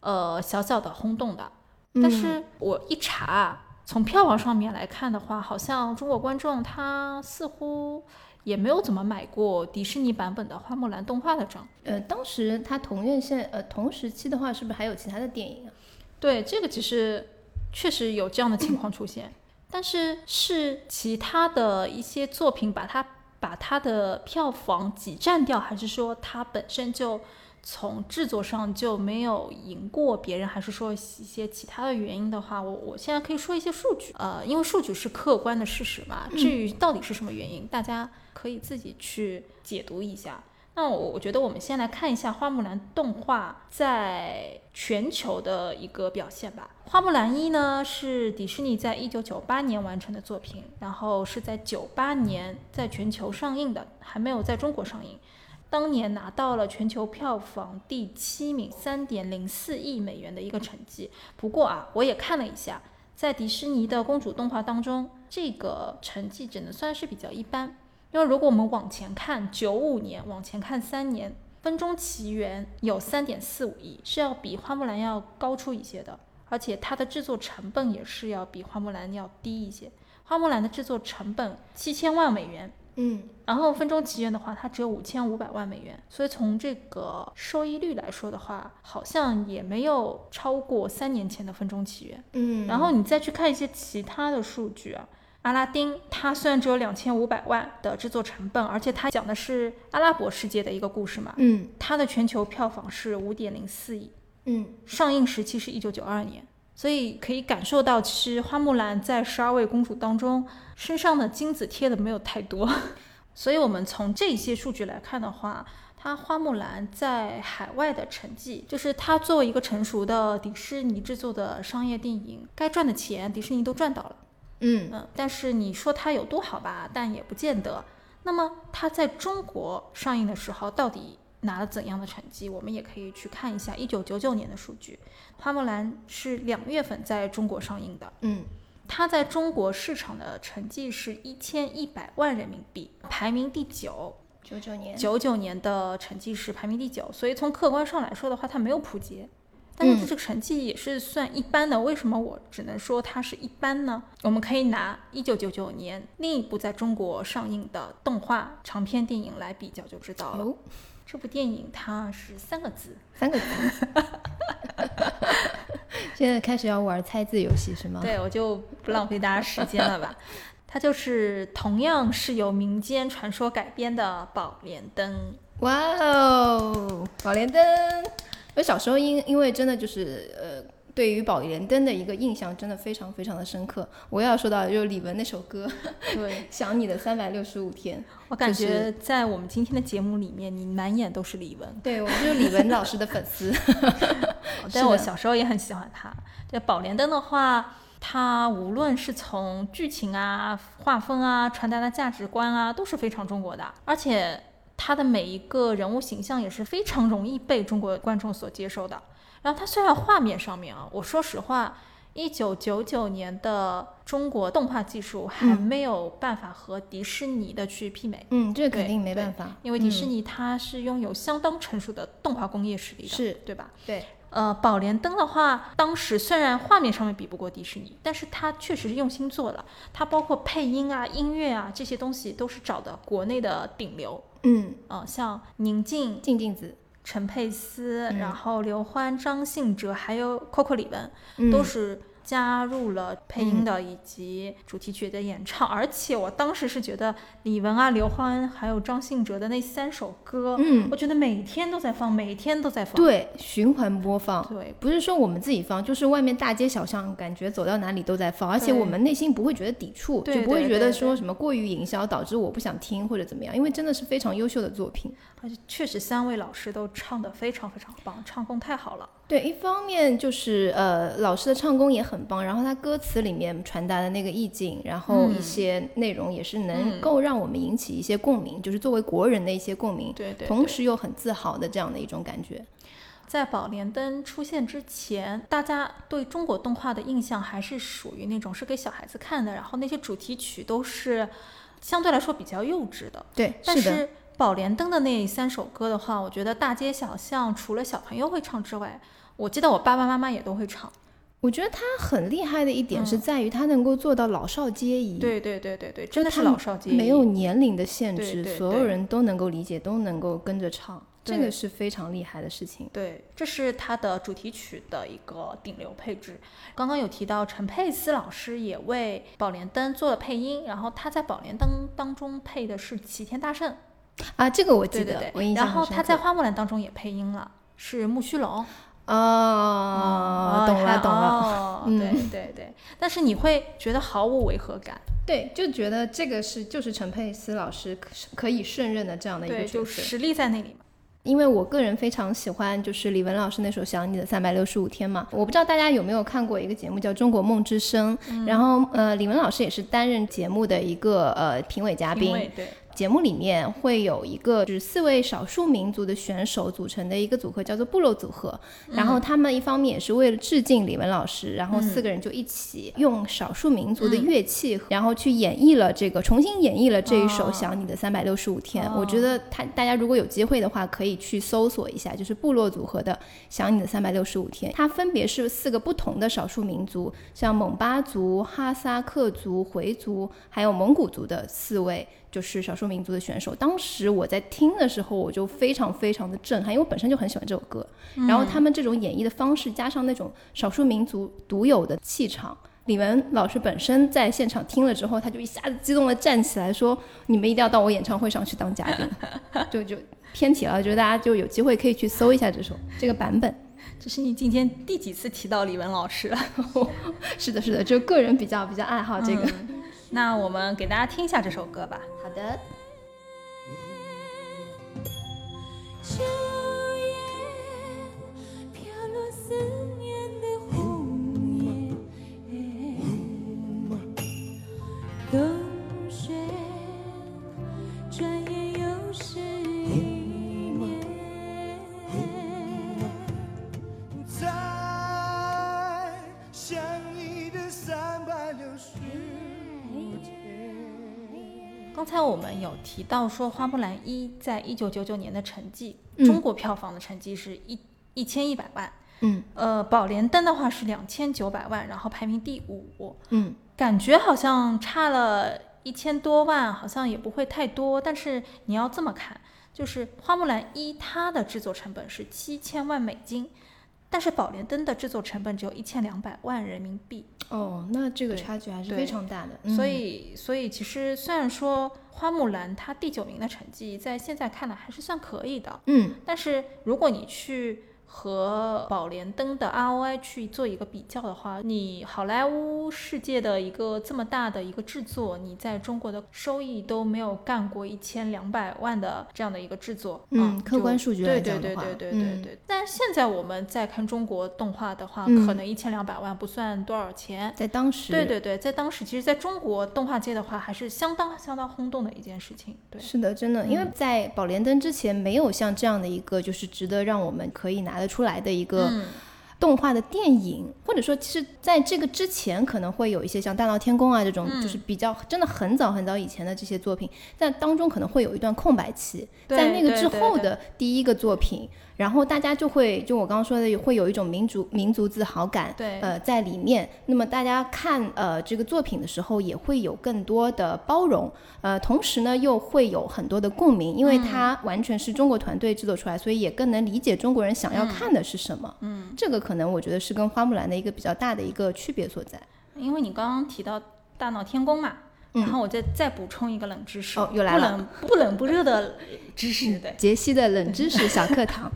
呃小小的轰动的，但是我一查。从票房上面来看的话，好像中国观众他似乎也没有怎么买过迪士尼版本的花木兰动画的账。
呃，当时他同院线呃同时期的话，是不是还有其他的电影啊？
对，这个其实确实有这样的情况出现，但是是其他的一些作品把它把它的票房挤占掉，还是说它本身就？从制作上就没有赢过别人，还是说一些其他的原因的话，我我现在可以说一些数据，呃，因为数据是客观的事实嘛。至于到底是什么原因，大家可以自己去解读一下。那我我觉得我们先来看一下花木兰动画在全球的一个表现吧。花木兰一呢是迪士尼在一九九八年完成的作品，然后是在九八年在全球上映的，还没有在中国上映。当年拿到了全球票房第七名，三点零四亿美元的一个成绩。不过啊，我也看了一下，在迪士尼的公主动画当中，这个成绩只能算是比较一般。因为如果我们往前看，九五年往前看三年，《分钟奇缘》有三点四五亿，是要比《花木兰》要高出一些的，而且它的制作成本也是要比《花木兰》要低一些。《花木兰》的制作成本七千万美元。
嗯，
然后分钟奇缘的话，它只有五千五百万美元，所以从这个收益率来说的话，好像也没有超过三年前的分钟奇缘。
嗯，
然后你再去看一些其他的数据啊，阿拉丁它虽然只有两千五百万的制作成本，而且它讲的是阿拉伯世界的一个故事嘛，
嗯，
它的全球票房是五点零四亿，
嗯，
上映时期是一九九二年。所以可以感受到，其实花木兰在十二位公主当中，身上的金子贴的没有太多。所以，我们从这些数据来看的话，它花木兰在海外的成绩，就是它作为一个成熟的迪士尼制作的商业电影，该赚的钱迪士尼都赚到了。
嗯
嗯，但是你说它有多好吧，但也不见得。那么它在中国上映的时候，到底？拿了怎样的成绩？我们也可以去看一下一九九九年的数据。花木兰是两月份在中国上映的，
嗯，
它在中国市场的成绩是一千一百万人民币，排名第九。
九九年，
九九年的成绩是排名第九，所以从客观上来说的话，它没有普及，但是这个成绩也是算一般的。为什么我只能说它是一般呢？我们可以拿一九九九年另一部在中国上映的动画长片电影来比较就知道了。这部电影它是三个字，
三个字，现在开始要玩猜字游戏是吗？
对，我就不浪费大家时间了吧。它就是同样是由民间传说改编的《宝莲灯》。
哇哦，《宝莲灯》！我小时候因因为真的就是呃。对于宝莲灯的一个印象真的非常非常的深刻。我要说到就是李玟那首歌，
对，
想你的三百六十五天。
我感觉在我们今天的节目里面，你满眼都是李玟。
对，我就是李玟老师的粉丝。
但我小时候也很喜欢她。这宝莲灯的话，它无论是从剧情啊、画风啊、传达的价值观啊，都是非常中国的。而且它的每一个人物形象也是非常容易被中国观众所接受的。然后它虽然画面上面啊，我说实话，一九九九年的中国动画技术还没有办法和迪士尼的去媲美。
嗯，这肯定没办法，
因为迪士尼它是拥有相当成熟的动画工业实力的，
是
对吧？
对。
呃，宝莲灯的话，当时虽然画面上面比不过迪士尼，但是它确实是用心做了，它包括配音啊、音乐啊这些东西都是找的国内的顶流。
嗯，
呃，像宁静、
静静子。
陈佩斯，然后刘欢、张信哲，还有 Coco 李玟，都是。加入了配音的以及主题曲的演唱，而且我当时是觉得李玟啊、刘欢还有张信哲的那三首歌，
嗯，
我觉得每天都在放，每天都在放，
对，循环播放，
对，
不是说我们自己放，就是外面大街小巷，感觉走到哪里都在放，而且我们内心不会觉得抵触，就不会觉得说什么过于营销导致我不想听或者怎么样，因为真的是非常优秀的作品，
而且确实三位老师都唱的非常非常棒，唱功太好了。
对，一方面就是呃，老师的唱功也很棒，然后他歌词里面传达的那个意境，然后一些内容也是能够让我们引起一些共鸣，就是作为国人的一些共鸣，
对对，
同时又很自豪的这样的一种感觉。
在宝莲灯出现之前，大家对中国动画的印象还是属于那种是给小孩子看的，然后那些主题曲都是相对来说比较幼稚的。
对，
但是宝莲灯的那三首歌的话，我觉得大街小巷除了小朋友会唱之外，我记得我爸爸妈妈也都会唱。
我觉得他很厉害的一点是在于他能够做到老少皆宜。
对对对对对，真的是老少皆宜，
没有年龄的限制，所有人都能够理解，都能够跟着唱，这个是非常厉害的事情。
对，这是他的主题曲的一个顶流配置。刚刚有提到陈佩斯老师也为《宝莲灯》做了配音，然后他在《宝莲灯》当中配的是齐天大圣
啊，这个我记
得，
我印象
然后他在《花木兰》当中也配音了，是木须龙。
哦，懂了懂了，
对对对，但是你会觉得毫无违和感，
对，就觉得这个是就是陈佩斯老师可可以胜任的这样的一个角色，
就实力在那里嘛。
因为我个人非常喜欢就是李玟老师那首《想你的三百六十五天》嘛，我不知道大家有没有看过一个节目叫《中国梦之声》，然后呃，李玟老师也是担任节目的一个呃评委嘉宾，
对。
节目里面会有一个就是四位少数民族的选手组成的一个组合，叫做部落组合。然后他们一方面也是为了致敬李玟老师，然后四个人就一起用少数民族的乐器，然后去演绎了这个，重新演绎了这一首《想你的三百六十五天》。我觉得他大家如果有机会的话，可以去搜索一下，就是部落组合的《想你的三百六十五天》。它分别是四个不同的少数民族，像蒙巴族、哈萨克族、回族，还有蒙古族的四位。就是少数民族的选手，当时我在听的时候，我就非常非常的震撼，因为我本身就很喜欢这首歌。然后他们这种演绎的方式，加上那种少数民族独有的气场，李玟老师本身在现场听了之后，他就一下子激动的站起来说：“你们一定要到我演唱会上去当嘉宾。”就就偏题了，觉得大家就有机会可以去搜一下这首这个版本。
这是你今天第几次提到李玟老师了？
是的，是的，就个人比较比较爱好这个。
那我们给大家听一下这首歌吧。
好的。
刚才我们有提到说，《花木兰一》在一九九九年的成绩，中国票房的成绩是一一千一百万。
嗯，
呃，《宝莲灯》的话是两千九百万，然后排名第五。
嗯，
感觉好像差了一千多万，好像也不会太多。但是你要这么看，就是《花木兰一》它的制作成本是七千万美金，但是宝莲灯的制作成本只有一千两百万人民币。
哦，那这个差距还是非常大的。
所以，所以其实虽然说花木兰她第九名的成绩在现在看来还是算可以的，
嗯，
但是如果你去。和宝莲灯的 ROI 去做一个比较的话，你好莱坞世界的一个这么大的一个制作，你在中国的收益都没有干过一千两百万的这样的一个制作。
嗯，客观数据
来讲的话，对对对对对对。但现在我们再看中国动画的话，可能一千两百万不算多少钱，
在当时，
对对对，在当时，其实在中国动画界的话，还是相当相当轰动的一件事情。对，
是的，真的，因为在宝莲灯之前，没有像这样的一个，就是值得让我们可以拿。得出来的一个动画的电影，或者说，其实在这个之前，可能会有一些像《大闹天宫》啊这种，就是比较真的很早很早以前的这些作品，在当中可能会有一段空白期，在那个之后的第一个作品。然后大家就会，就我刚刚说的，会有一种民族民族自豪感，
对，
呃，在里面。那么大家看呃这个作品的时候，也会有更多的包容，呃，同时呢又会有很多的共鸣，因为它完全是中国团队制作出来，所以也更能理解中国人想要看的是什么。
嗯，
这个可能我觉得是跟花木兰的一个比较大的一个区别所在。
因为你刚刚提到大闹天宫嘛。然后我再再补充一个冷知识
哦，又来
了，不冷不冷不热的知识，对，
杰西的冷知识小课堂，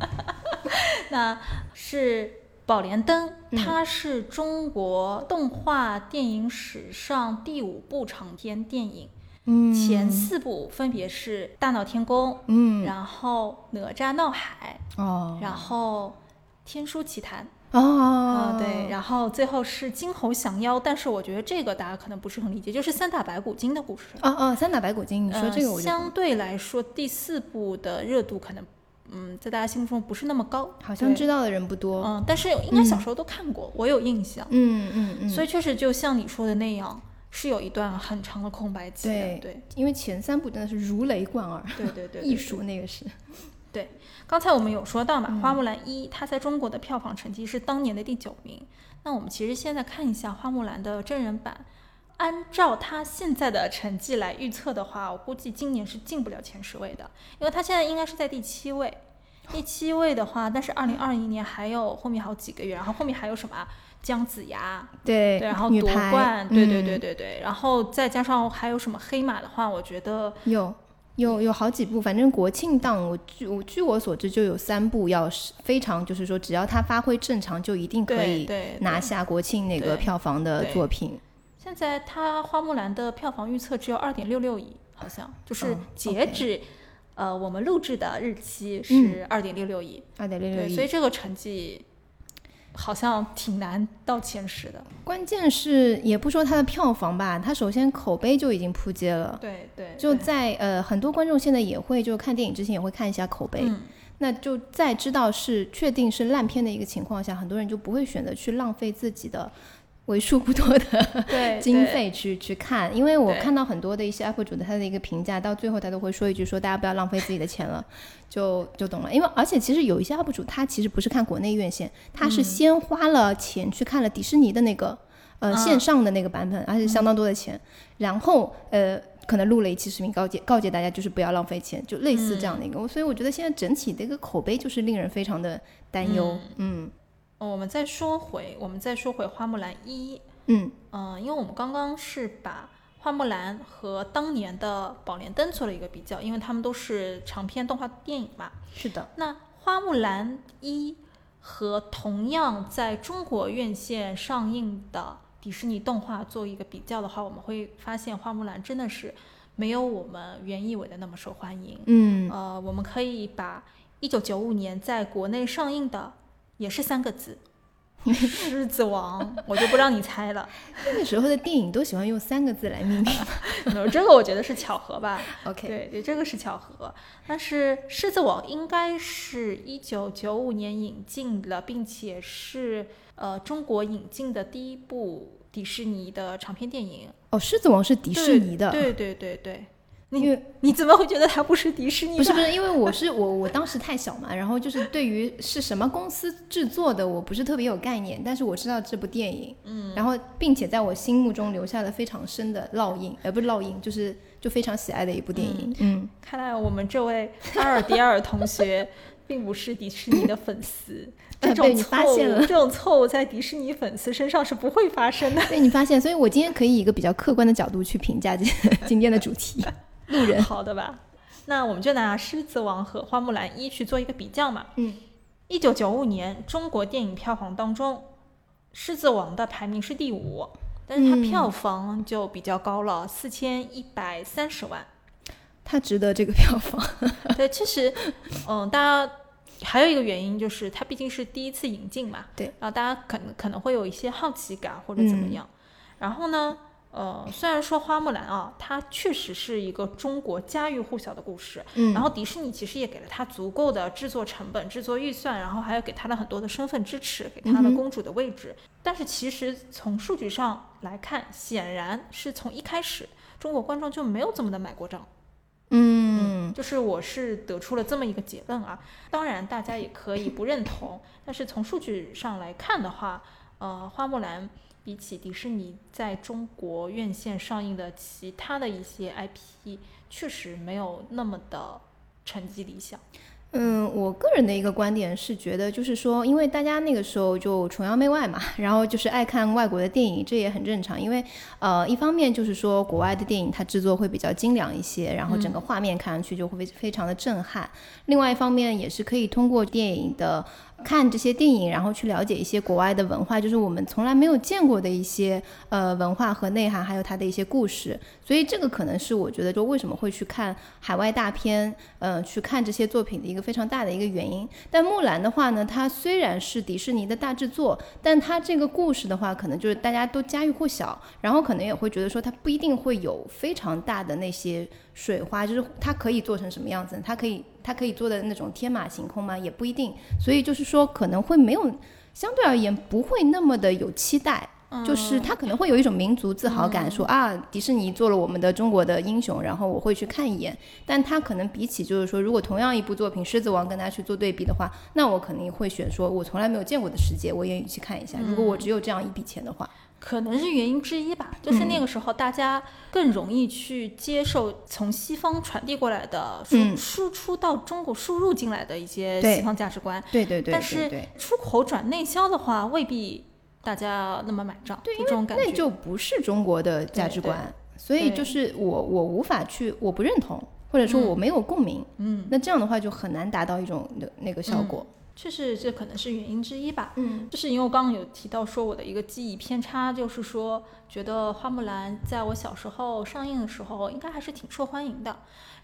那是宝莲灯，它是中国动画电影史上第五部长篇电影，
嗯，
前四部分别是大闹天宫，
嗯，
然后哪吒闹海，
哦，
然后天书奇谭。
哦，
对，然后最后是金猴降妖，但是我觉得这个大家可能不是很理解，就是三打白骨精的故事。
哦哦，三打白骨精，你说这个，
相对来说第四部的热度可能，嗯，在大家心目中不是那么高，
好像知道的人不多。
嗯，但是应该小时候都看过，我有印象。
嗯嗯嗯。
所以确实就像你说的那样，是有一段很长的空白期。
对
对，
因为前三部真的是如雷贯耳。
对对对，
艺术那个是。
对，刚才我们有说到嘛，《花木兰一》它在中国的票房成绩是当年的第九名。那我们其实现在看一下《花木兰》的真人版，按照它现在的成绩来预测的话，我估计今年是进不了前十位的，因为它现在应该是在第七位。第七位的话，但是二零二一年还有后面好几个月，然后后面还有什么姜子牙，
对
对，然后夺冠，对对对对对，然后再加上还有什么黑马的话，我觉得
有。有有好几部，反正国庆档，我据我据我所知就有三部，要是非常就是说，只要他发挥正常，就一定可以拿下国庆那个票房的作品。
现在它花木兰的票房预测只有二点六六亿，好像就是截止，呃，我们录制的日期是二点六六亿，
二点六六亿，
所以这个成绩。好像挺难到前十的，
关键是也不说它的票房吧，它首先口碑就已经扑街了。
对对，
就在呃很多观众现在也会就看电影之前也会看一下口碑，那就在知道是确定是烂片的一个情况下，很多人就不会选择去浪费自己的。为数不多的 经费去去看，因为我看到很多的一些 UP 主的他的一个评价，到最后他都会说一句说大家不要浪费自己的钱了，就就懂了。因为而且其实有一些 UP 主他其实不是看国内院线，他是先花了钱去看了迪士尼的那个呃线上的那个版本，而且相当多的钱，然后呃可能录了一期视频告诫告诫大家就是不要浪费钱，就类似这样的一个。所以我觉得现在整体的一个口碑就是令人非常的担忧，嗯。
我们再说回，我们再说回花木兰一，
嗯
嗯，因为我们刚刚是把花木兰和当年的宝莲灯做了一个比较，因为他们都是长篇动画电影嘛。
是的。
那花木兰一和同样在中国院线上映的迪士尼动画做一个比较的话，我们会发现花木兰真的是没有我们原以为的那么受欢迎。
嗯。
呃，我们可以把一九九五年在国内上映的。也是三个字，狮子王，我就不让你猜了。
那个时候的电影都喜欢用三个字来命名，
这个我觉得是巧合吧。
OK，
对对，这个是巧合。但是狮子王应该是一九九五年引进了，并且是呃中国引进的第一部迪士尼的长篇电影。
哦，狮子王是迪士尼的。
对对对对。
因为
你怎么会觉得它不是迪士尼？
不是不是，因为我是我我当时太小嘛，然后就是对于是什么公司制作的，我不是特别有概念，但是我知道这部电影，
嗯，
然后并且在我心目中留下了非常深的烙印，呃，不是烙印，就是就非常喜爱的一部电影。嗯，
看来我们这位阿尔迪尔同学 并不是迪士尼的粉丝。这种错误，这种错误在迪士尼粉丝身上是不会发生的。
被你发现，所以我今天可以以一个比较客观的角度去评价今 今天的主题。路人，
好的吧？那我们就拿《狮子王》和《花木兰一》去做一个比较嘛。
嗯，
一九九五年中国电影票房当中，《狮子王》的排名是第五，但是它票房就比较高了，四千一百三十万。
它值得这个票房。
对，其实，嗯，大家还有一个原因就是它毕竟是第一次引进嘛。
对。
然后大家可能可能会有一些好奇感或者怎么样。然后呢？呃，虽然说花木兰啊，它确实是一个中国家喻户晓的故事，
嗯，
然后迪士尼其实也给了它足够的制作成本、制作预算，然后还有给它了很多的身份支持，给它了公主的位置。但是其实从数据上来看，显然是从一开始中国观众就没有这么的买过账，
嗯，
就是我是得出了这么一个结论啊。当然大家也可以不认同，但是从数据上来看的话，呃，花木兰。比起迪士尼在中国院线上映的其他的一些 IP，确实没有那么的成绩理想。
嗯，我个人的一个观点是觉得，就是说，因为大家那个时候就崇洋媚外嘛，然后就是爱看外国的电影，这也很正常。因为，呃，一方面就是说，国外的电影它制作会比较精良一些，然后整个画面看上去就会非常的震撼。另外一方面，也是可以通过电影的。看这些电影，然后去了解一些国外的文化，就是我们从来没有见过的一些呃文化和内涵，还有它的一些故事。所以这个可能是我觉得，就为什么会去看海外大片，呃，去看这些作品的一个非常大的一个原因。但木兰的话呢，它虽然是迪士尼的大制作，但它这个故事的话，可能就是大家都家喻户晓，然后可能也会觉得说，它不一定会有非常大的那些。水花就是它可以做成什么样子？它可以它可以做的那种天马行空吗？也不一定。所以就是说可能会没有相对而言不会那么的有期待，就是他可能会有一种民族自豪感，说啊迪士尼做了我们的中国的英雄，然后我会去看一眼。但他可能比起就是说如果同样一部作品《狮子王》跟他去做对比的话，那我肯定会选说我从来没有见过的世界，我愿意去看一下。如果我只有这样一笔钱的话。
可能是原因之一吧，就是那个时候大家更容易去接受从西方传递过来的输输出到中国输入进来的一些西方价值观。
对对对。
但是出口转内销的话，未必大家那么买账。
对，
这种感觉
那就不是中国的价值观，所以就是我我无法去，我不认同，或者说我没有共鸣。
嗯。
那这样的话就很难达到一种的那个效果。
确实，这可能是原因之一吧。
嗯，
就是因为我刚刚有提到说我的一个记忆偏差，就是说觉得花木兰在我小时候上映的时候应该还是挺受欢迎的。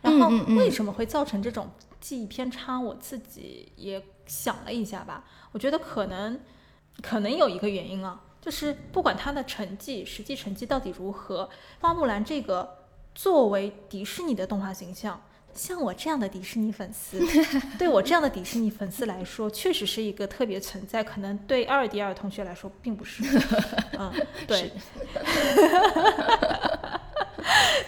然后为什么会造成这种记忆偏差？我自己也想了一下吧，我觉得可能可能有一个原因啊，就是不管它的成绩实际成绩到底如何，花木兰这个作为迪士尼的动画形象。像我这样的迪士尼粉丝，对我这样的迪士尼粉丝来说，确实是一个特别存在。可能对二迪二同学来说，并不是。嗯，对。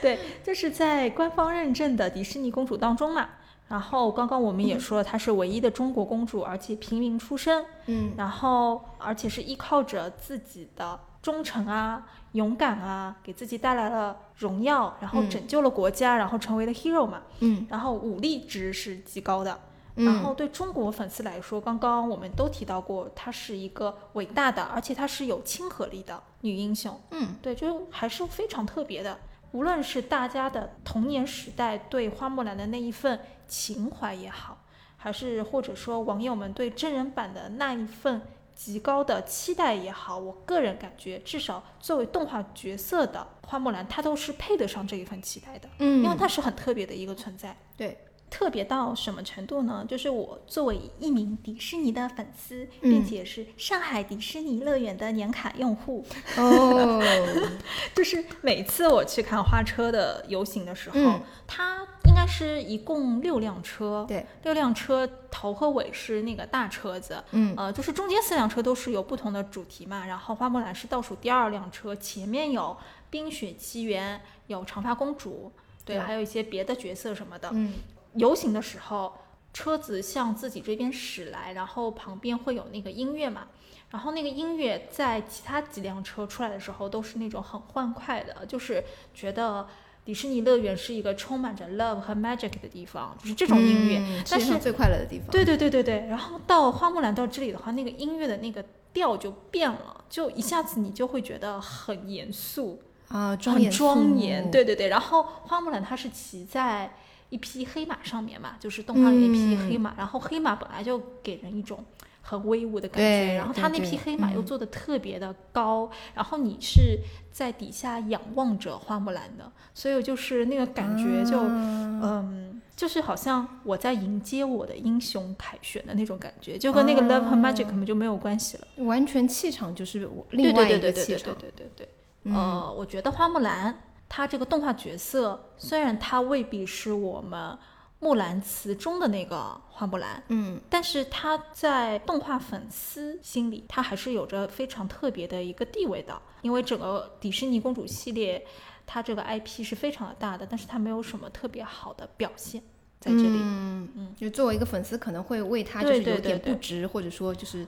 对，就是在官方认证的迪士尼公主当中嘛。然后刚刚我们也说了，她是唯一的中国公主，而且平民出身。
嗯。
然后，而且是依靠着自己的忠诚啊。勇敢啊，给自己带来了荣耀，然后拯救了国家，然后成为了 hero 嘛。
嗯。
然后武力值是极高的。嗯。然后对中国粉丝来说，刚刚我们都提到过，她是一个伟大的，而且她是有亲和力的女英雄。
嗯。
对，就还是非常特别的。无论是大家的童年时代对花木兰的那一份情怀也好，还是或者说网友们对真人版的那一份。极高的期待也好，我个人感觉，至少作为动画角色的花木兰，她都是配得上这一份期待的。
嗯，
因为她是很特别的一个存在。
对，
特别到什么程度呢？就是我作为一名迪士尼的粉丝，并且是上海迪士尼乐园的年卡用户。
哦，
就是每次我去看花车的游行的时候，它。应该是一共六辆车，
对，
六辆车头和尾是那个大车子，
嗯，
呃，就是中间四辆车都是有不同的主题嘛。然后花木兰是倒数第二辆车，前面有冰雪奇缘，有长发公主，对，还有一些别的角色什么的。
嗯，
游行的时候，车子向自己这边驶来，然后旁边会有那个音乐嘛。然后那个音乐在其他几辆车出来的时候，都是那种很欢快的，就是觉得。迪士尼乐园是一个充满着 love 和 magic 的地方，就是这种音乐，但是
最快乐的地方。
对对对对对。然后到花木兰到这里的话，那个音乐的那个调就变了，就一下子你就会觉得很严肃
啊，
很庄严。对对对。然后花木兰她是骑在一匹黑马上面嘛，就是动画里那匹黑马，然后黑马本来就给人一种。很威武的感觉，然后他那匹黑马又做的特别的高，然后你是在底下仰望着花木兰的，所以就是那个感觉就，嗯，就是好像我在迎接我的英雄凯旋的那种感觉，就跟那个 Love and Magic 可能就没有关系了，
完全气场就是另外一个气
场，对对对。对对，呃，我觉得花木兰她这个动画角色，虽然他未必是我们。木兰辞中的那个花木兰，
嗯，
但是她在动画粉丝心里，她还是有着非常特别的一个地位的。因为整个迪士尼公主系列，它这个 IP 是非常的大的，但是它没有什么特别好的表现在这里。
嗯嗯，就作为一个粉丝，可能会为他就是有点不值，或者说就是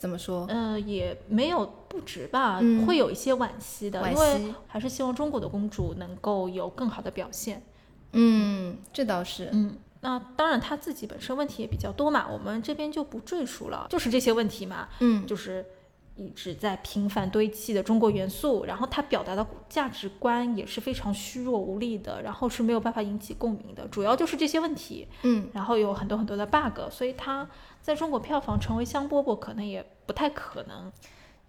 怎么说？
呃，也没有不值吧，会有一些惋惜的，因为还是希望中国的公主能够有更好的表现。
嗯，这倒是。
嗯，那当然她自己本身问题也比较多嘛，我们这边就不赘述了，就是这些问题嘛。
嗯，
就是一直在频繁堆砌的中国元素，然后他表达的价值观也是非常虚弱无力的，然后是没有办法引起共鸣的，主要就是这些问题。
嗯，
然后有很多很多的 bug，所以他在中国票房成为香饽饽可能也不太可能。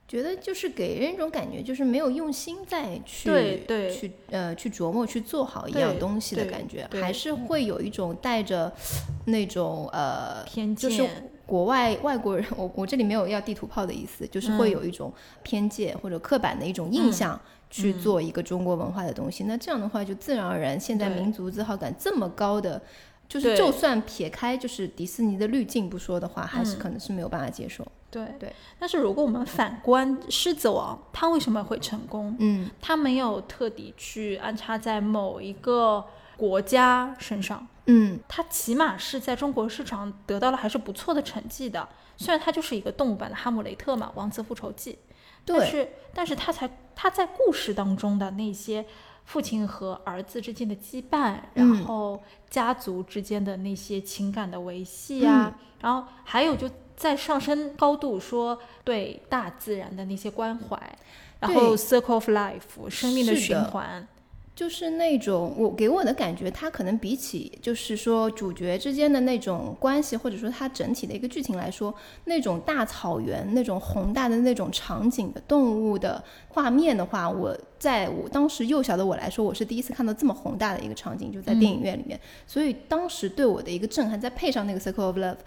觉得就是给人一种感觉，就是没有用心再去去呃去琢磨去做好一样东西的感觉，还是会有一种带着那种呃
偏
见，就是国外外国人，我我这里没有要地图炮的意思，就是会有一种偏见或者刻板的一种印象去做一个中国文化的东西。那这样的话，就自然而然，现在民族自豪感这么高的，就是就算撇开就是迪士尼的滤镜不说的话，还是可能是没有办法接受。
对。
对，
但是如果我们反观《狮子王》，它为什么会成功？
嗯，
它没有特地去安插在某一个国家身上。
嗯，
它起码是在中国市场得到了还是不错的成绩的。虽然它就是一个动物版的《哈姆雷特》嘛，《王子复仇记》，但是但是它才它在故事当中的那些父亲和儿子之间的羁绊，然后家族之间的那些情感的维系啊，然后还有就。在上升高度，说对大自然的那些关怀，然后 circle of life 生命的。循环，
就是那种我给我的感觉，它可能比起就是说主角之间的那种关系，或者说它整体的一个剧情来说，那种大草原、那种宏大的那种场景的动物的画面的话，我在我当时幼小的我来说，我是第一次看到这么宏大的一个场景，就在电影院里面，所以当时对我的一个震撼，再配上那个 circle of love。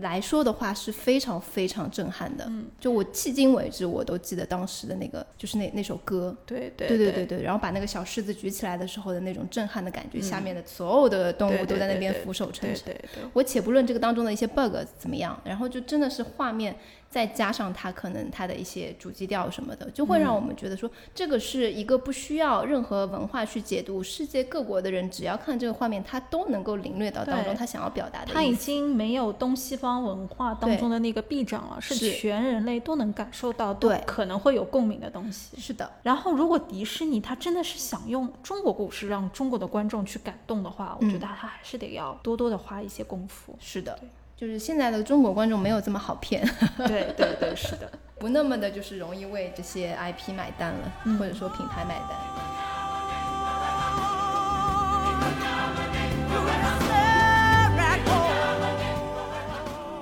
来说的话是非常非常震撼的，
嗯，
就我迄今为止我都记得当时的那个就是那那首歌，
对对
对对对。对，然后把那个小狮子举起来的时候的那种震撼的感觉，下面的所有的动物都在那边俯首称臣，
对对，
我且不论这个当中的一些 bug 怎么样，然后就真的是画面。再加上它可能它的一些主基调什么的，就会让我们觉得说，这个是一个不需要任何文化去解读，世界各国的人只要看这个画面，他都能够领略到当中他想要表达的。
他已经没有东西方文化当中的那个壁障了，是全人类都能感受到，
对，
可能会有共鸣的东西。
是的。
然后，如果迪士尼他真的是想用中国故事让中国的观众去感动的话，我觉得他还是得要多多的花一些功夫。
是的。就是现在的中国观众没有这么好骗，
对对对，是的，
不那么的就是容易为这些 IP 买单了，或者说品牌买单。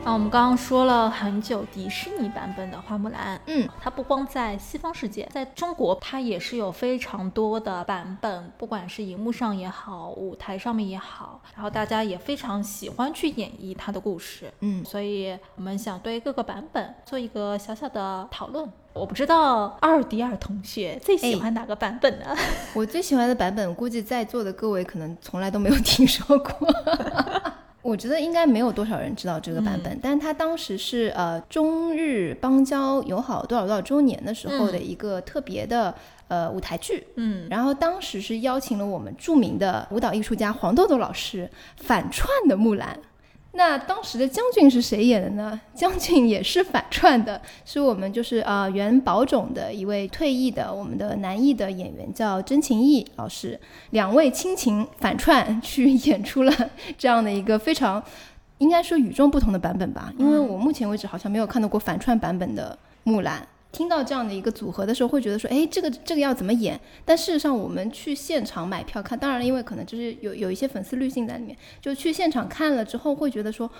那我们刚刚说了很久迪士尼版本的花木兰，
嗯，
它不光在西方世界，在中国它也是有非常多的版本，不管是荧幕上也好，舞台上面也好，然后大家也非常喜欢去演绎它的故事，
嗯，
所以我们想对各个版本做一个小小的讨论。我不知道二迪尔同学最喜欢哪个版本呢？
我最喜欢的版本，估计在座的各位可能从来都没有听说过。我觉得应该没有多少人知道这个版本，但是他当时是呃中日邦交友好多少多少周年的时候的一个特别的呃舞台剧，
嗯，
然后当时是邀请了我们著名的舞蹈艺术家黄豆豆老师反串的木兰，那当时的将军是谁演的呢？将军也是反串的，是我们就是呃原宝冢的一位退役的我们的男艺的演员叫真情义老师，两位亲情反串去演出了这样的一个非常应该说与众不同的版本吧，因为我目前为止好像没有看到过反串版本的木兰。听到这样的一个组合的时候，会觉得说，哎，这个这个要怎么演？但事实上，我们去现场买票看，当然了，因为可能就是有有一些粉丝滤镜在里面，就去现场看了之后，会觉得说，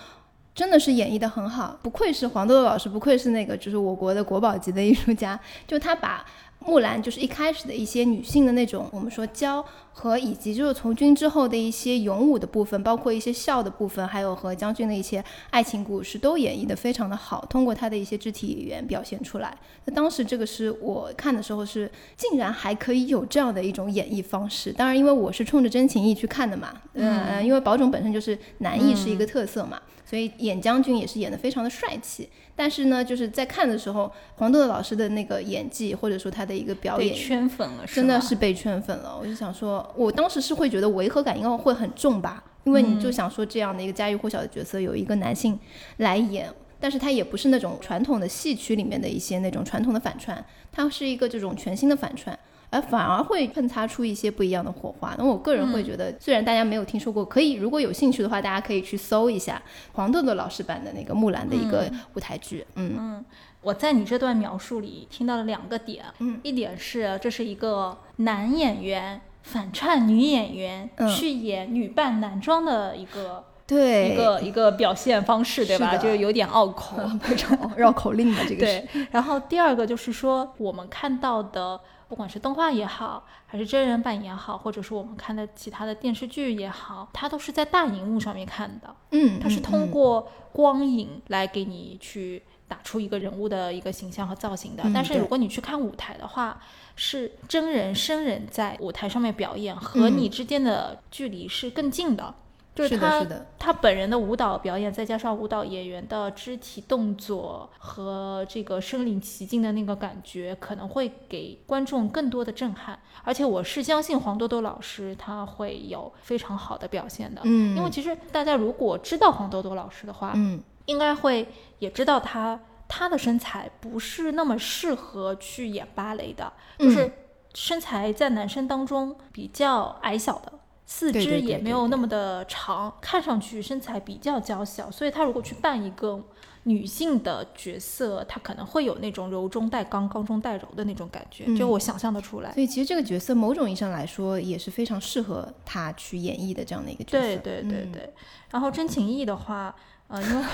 真的是演绎的很好，不愧是黄豆豆老师，不愧是那个就是我国的国宝级的艺术家，就他把。木兰就是一开始的一些女性的那种，我们说娇和以及就是从军之后的一些勇武的部分，包括一些笑的部分，还有和将军的一些爱情故事，都演绎的非常的好。通过他的一些肢体语言表现出来。那当时这个是我看的时候是，竟然还可以有这样的一种演绎方式。当然，因为我是冲着真情义去看的嘛，嗯，因为宝冢本身就是男艺是一个特色嘛，所以演将军也是演的非常的帅气。但是呢，就是在看的时候，黄豆豆老师的那个演技，或者说他的一个表演，
圈粉了，
真的是被圈粉了。我就想说，我当时是会觉得违和感应该会很重吧，因为你就想说这样的一个家喻户晓的角色，有一个男性来演，但是他也不是那种传统的戏曲里面的一些那种传统的反串，他是一个这种全新的反串。而反而会喷擦出一些不一样的火花。那我个人会觉得，虽然大家没有听说过，可以如果有兴趣的话，大家可以去搜一下黄豆豆老师版的那个木兰的一个舞台剧。
嗯嗯，我在你这段描述里听到了两个点。
嗯，
一点是这是一个男演员反串女演员去演女扮男装的一个
对
一个一个表现方式，对吧？就是有点拗口，
非 常绕口令的这个。
对。然后第二个就是说，我们看到的。不管是动画也好，还是真人版也好，或者是我们看的其他的电视剧也好，它都是在大荧幕上面看的。
嗯，
它是通过光影来给你去打出一个人物的一个形象和造型的。但是如果你去看舞台的话，是真人生人在舞台上面表演，和你之间的距离是更近的。就是他，他本人的舞蹈表演，再加上舞蹈演员的肢体动作和这个身临其境的那个感觉，可能会给观众更多的震撼。而且我是相信黄多多老师他会有非常好的表现的。
嗯，
因为其实大家如果知道黄多多老师的话，
嗯，
应该会也知道他他的身材不是那么适合去演芭蕾的，就是身材在男生当中比较矮小的。四肢也没有那么的长，看上去身材比较娇小，所以他如果去扮一个女性的角色，他可能会有那种柔中带刚、刚中带柔的那种感觉，就我想象得出来。
所以其实这个角色某种意义上来说也是非常适合他去演绎的这样的一个角色。
对对对对。然后真情义的话，呃，因为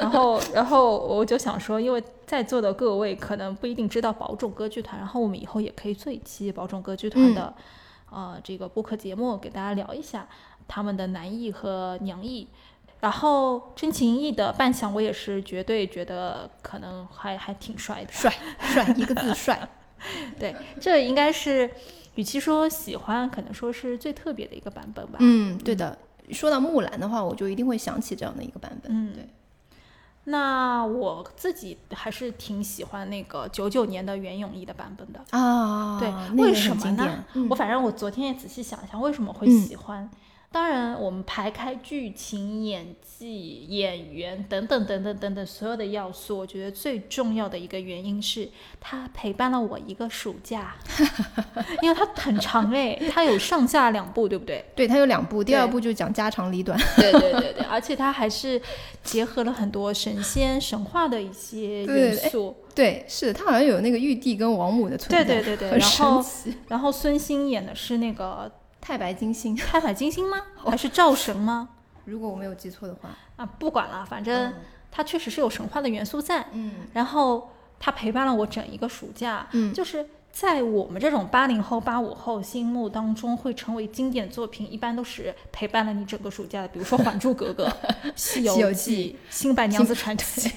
然后然后我就想说，因为在座的各位可能不一定知道宝冢歌剧团，然后我们以后也可以做一期宝冢歌剧团的。呃，这个播客节目给大家聊一下他们的男艺和娘艺，然后真情义的扮相，我也是绝对觉得可能还还挺帅的，
帅帅一个字帅。
对，这应该是与其说喜欢，可能说是最特别的一个版本吧。
嗯，对的。说到木兰的话，我就一定会想起这样的一个版本。
嗯，
对。
那我自己还是挺喜欢那个九九年的袁咏仪的版本的
啊，
对，为什么呢？我反正我昨天也仔细想一想，为什么会喜欢。当然，我们排开剧情、演技、演员等等等等等等所有的要素，我觉得最重要的一个原因是它陪伴了我一个暑假，因为它很长哎，它有上下两部，对不对？
对，它有两部，第二部就讲家长里短。
对对对 对，而且它还是结合了很多神仙神话的一些元素。
对，是的，它好像有那个玉帝跟王母的存
在。对对对对，然后然后孙兴演的是那个。
太白金星，
太白金星吗？还是赵神吗？
如果我没有记错的话
啊，不管了，反正它确实是有神话的元素在。
嗯，
然后它陪伴了我整一个暑假。
嗯，
就是在我们这种八零后、八五后心目当中，会成为经典作品，一般都是陪伴了你整个暑假的。比如说《还珠格格》《西游记》《新白娘子传奇》。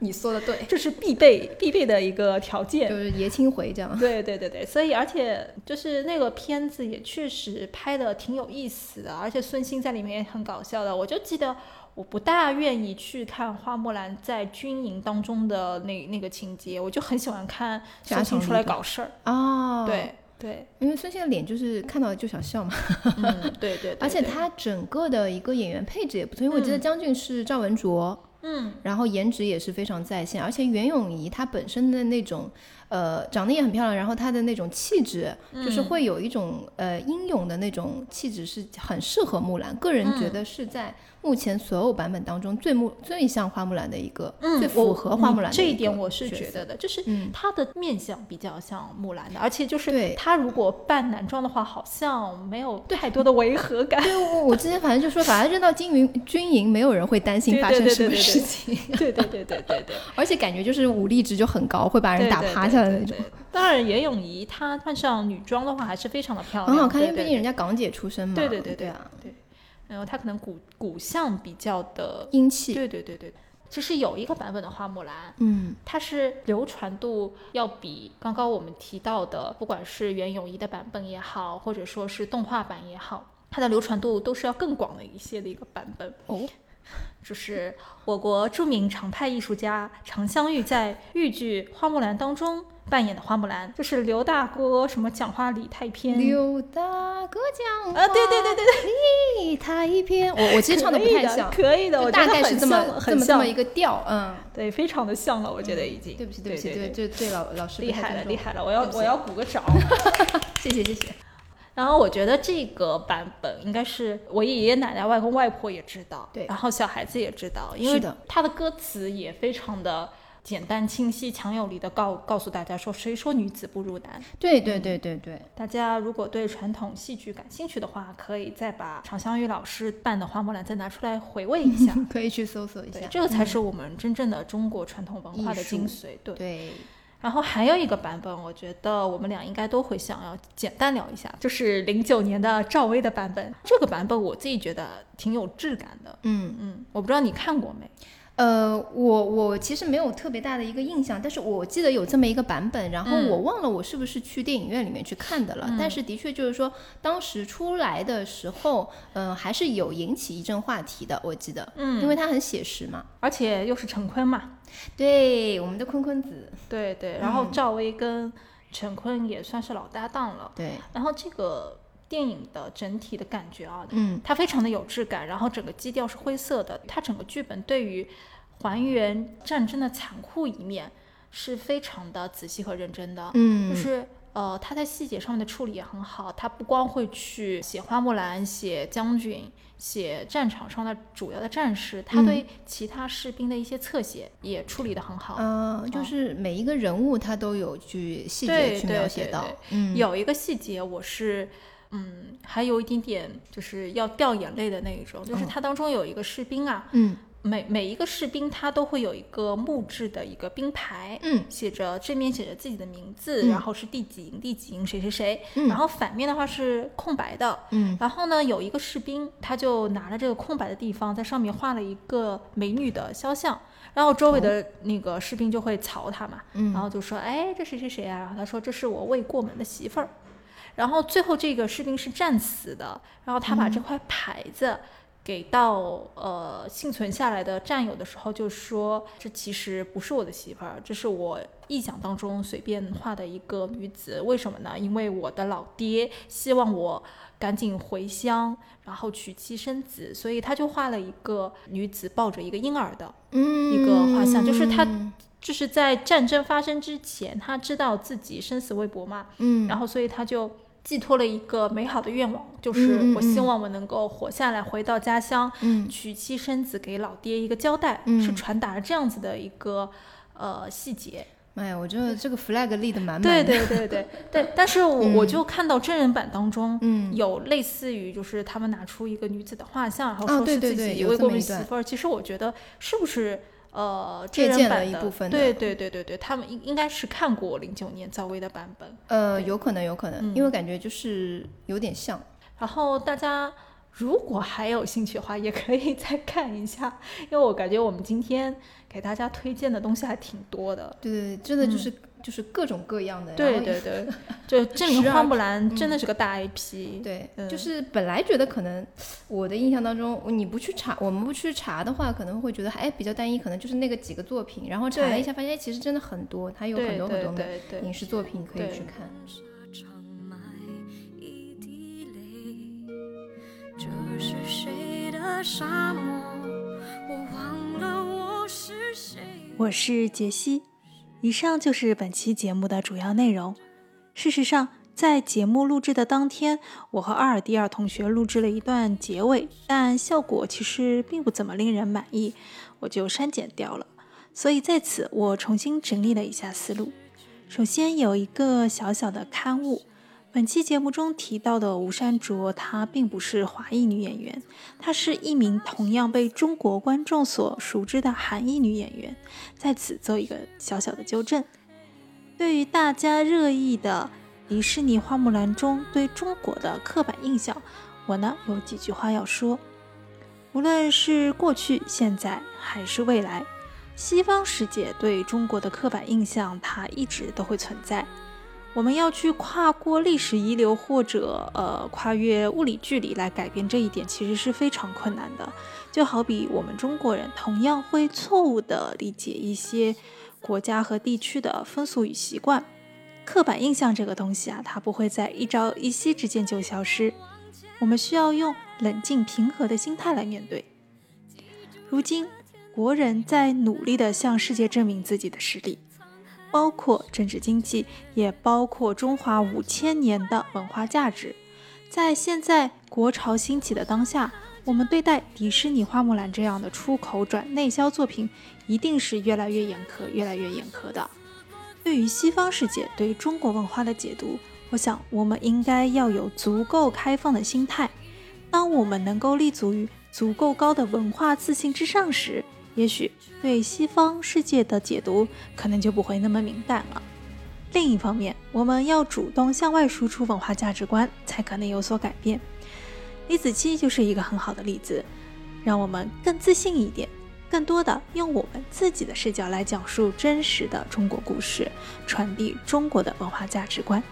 你说的对，
这是必备必备的一个条件，
就是爷青回这样。
对对对对，所以而且就是那个片子也确实拍的挺有意思的，而且孙兴在里面也很搞笑的。我就记得我不大愿意去看花木兰在军营当中的那那个情节，我就很喜欢看孙兴出来搞事儿
啊。
对，对，
因为孙兴的脸就是看到就想笑嘛。
嗯，对对。
而且他整个的一个演员配置也不错，因为我记得将军是赵文卓，
嗯，
然后颜值也是非常在线，而且袁咏仪她本身的那种。呃，长得也很漂亮，然后她的那种气质，就是会有一种呃英勇的那种气质，是很适合木兰。个人觉得是在。目前所有版本当中最木最像花木兰的一个，
嗯，
最符合花木兰
这一点我是觉得的，就是她的面相比较像木兰的，而且就是她如果扮男装的话，好像没有太多的违和感。
对，我我之前反正就说，把她扔到军营军营，没有人会担心发生什么事情。
对对对对对对，
而且感觉就是武力值就很高，会把人打趴下的那种。
当然，袁咏仪她换上女装的话，还是非常的漂亮，
很好看，因为毕竟人家港姐出身嘛。
对对对
对啊，
对。然后它可能骨骨相比较的
英气，
对对对对。其实有一个版本的花木兰，
嗯，
它是流传度要比刚刚我们提到的，不管是袁咏仪的版本也好，或者说是动画版也好，它的流传度都是要更广的一些的一个版本
哦。
就是我国著名常派艺术家常香玉在豫剧《花木兰》当中。扮演的花木兰就是刘大哥，什么讲话理太偏。
刘大哥讲
话啊，对对对对
对，理太偏。我我其实唱的不太像，
可以的，我
大概是这么
这么
这么一个调，嗯，
对，非常的像了，我觉得已经。
对不起对不起，对对对老老师
厉害了厉害了，我要我要鼓个掌，
谢 谢谢谢。
然后我觉得这个版本应该是我爷爷奶奶、外公外婆也知道，
对，
然后小孩子也知道，因为他的歌词也非常的。简单清晰、强有力的告告诉大家说，谁说女子不如男？
对对对对对。
大家如果对传统戏剧感兴趣的话，可以再把常香玉老师扮的花木兰再拿出来回味一下，
可以去搜索一下。
这个才是我们真正的中国传统文化的精髓。对
对。
然后还有一个版本，我觉得我们俩应该都会想要简单聊一下，就是零九年的赵薇的版本。这个版本我自己觉得挺有质感的。
嗯
嗯，我不知道你看过没？
呃，我我其实没有特别大的一个印象，但是我记得有这么一个版本，然后我忘了我是不是去电影院里面去看的了。但是的确就是说，当时出来的时候，嗯，还是有引起一阵话题的，我记得，
嗯，
因为它很写实嘛，
而且又是陈坤嘛，
对，我们的坤坤子，
对对，然后赵薇跟陈坤也算是老搭档了，
对，
然后这个电影的整体的感觉啊，
嗯，
它非常的有质感，然后整个基调是灰色的，它整个剧本对于还原战争的残酷一面是非常的仔细和认真的，
嗯，
就是呃，他在细节上面的处理也很好，他不光会去写花木兰、写将军、写战场上的主要的战士，他对其他士兵的一些侧写也处理的很好，
嗯，就是每一个人物他都有去细节去描写到，
嗯，有一个细节我是嗯，还有一点点就是要掉眼泪的那一种，就是它当中有一个士兵啊，
嗯。
每每一个士兵，他都会有一个木质的一个兵牌，
嗯，
写着正面写着自己的名字，然后是第几营第几营谁谁谁，然后反面的话是空白的，
嗯，
然后呢，有一个士兵他就拿了这个空白的地方，在上面画了一个美女的肖像，然后周围的那个士兵就会曹他嘛，
嗯，
然后就说，哎，这谁谁谁啊？然后他说这是我未过门的媳妇儿，然后最后这个士兵是战死的，然后他把这块牌子。给到呃幸存下来的战友的时候，就说这其实不是我的媳妇儿，这是我臆想当中随便画的一个女子。为什么呢？因为我的老爹希望我赶紧回乡，然后娶妻生子，所以他就画了一个女子抱着一个婴儿的一个画像，就是他就是在战争发生之前，他知道自己生死未卜嘛，
嗯，
然后所以他就。寄托了一个美好的愿望，就是我希望我能够活下来，回到家乡，娶妻生子，给老爹一个交代，是传达了这样子的一个呃细节。
哎呀，我觉得这个 flag 立的满满。
对对对 对对，但是我我就看到真人版当中，
嗯，
有类似于就是他们拿出一个女子的画像，然后说
是自
己未过门媳妇儿。其实我觉得是不是？呃，借鉴
了一部分，
对对对对对，他们应应该是看过零九年赵薇的版本，
呃，有可能有可能，因为感觉就是有点像。
然后大家如果还有兴趣的话，也可以再看一下，因为我感觉我们今天给大家推荐的东西还挺多的。
对对，真的就是。就是各种各样的。
对对对，就这明面花木兰真的是个大 IP、
对、就是本来觉得可能我的印象当中，你不去查，我们不去查的话，可能会觉得哎比较单一，可能就是那个几个作品。然后查了一下，发现哎其实真的很多，它有很多很多的影视作品可以去看。
这是谁的沙漠？我忘了我是谁。
我是杰西。以上就是本期节目的主要内容。事实上，在节目录制的当天，我和阿尔蒂尔同学录制了一段结尾，但效果其实并不怎么令人满意，我就删减掉了。所以在此，我重新整理了一下思路。首先有一个小小的刊物。本期节目中提到的吴珊卓，她并不是华裔女演员，她是一名同样被中国观众所熟知的韩裔女演员。在此做一个小小的纠正。对于大家热议的迪士尼花木兰中对中国的刻板印象，我呢有几句话要说。无论是过去、现在还是未来，西方世界对中国的刻板印象，它一直都会存在。我们要去跨过历史遗留，或者呃跨越物理距离来改变这一点，其实是非常困难的。就好比我们中国人同样会错误地理解一些国家和地区的风俗与习惯，刻板印象这个东西啊，它不会在一朝一夕之间就消失。我们需要用冷静平和的心态来面对。如今，国人在努力地向世界证明自己的实力。包括政治经济，也包括中华五千年的文化价值。在现在国潮兴起的当下，我们对待迪士尼花木兰这样的出口转内销作品，一定是越来越严苛，越来越严苛的。对于西方世界对中国文化的解读，我想我们应该要有足够开放的心态。当我们能够立足于足够高的文化自信之上时，也许对西方世界的解读可能就不会那么敏感了。另一方面，我们要主动向外输出文化价值观，才可能有所改变。李子柒就是一个很好的例子，让我们更自信一点，更多的用我们自己的视角来讲述真实的中国故事，传递中国的文化价值观。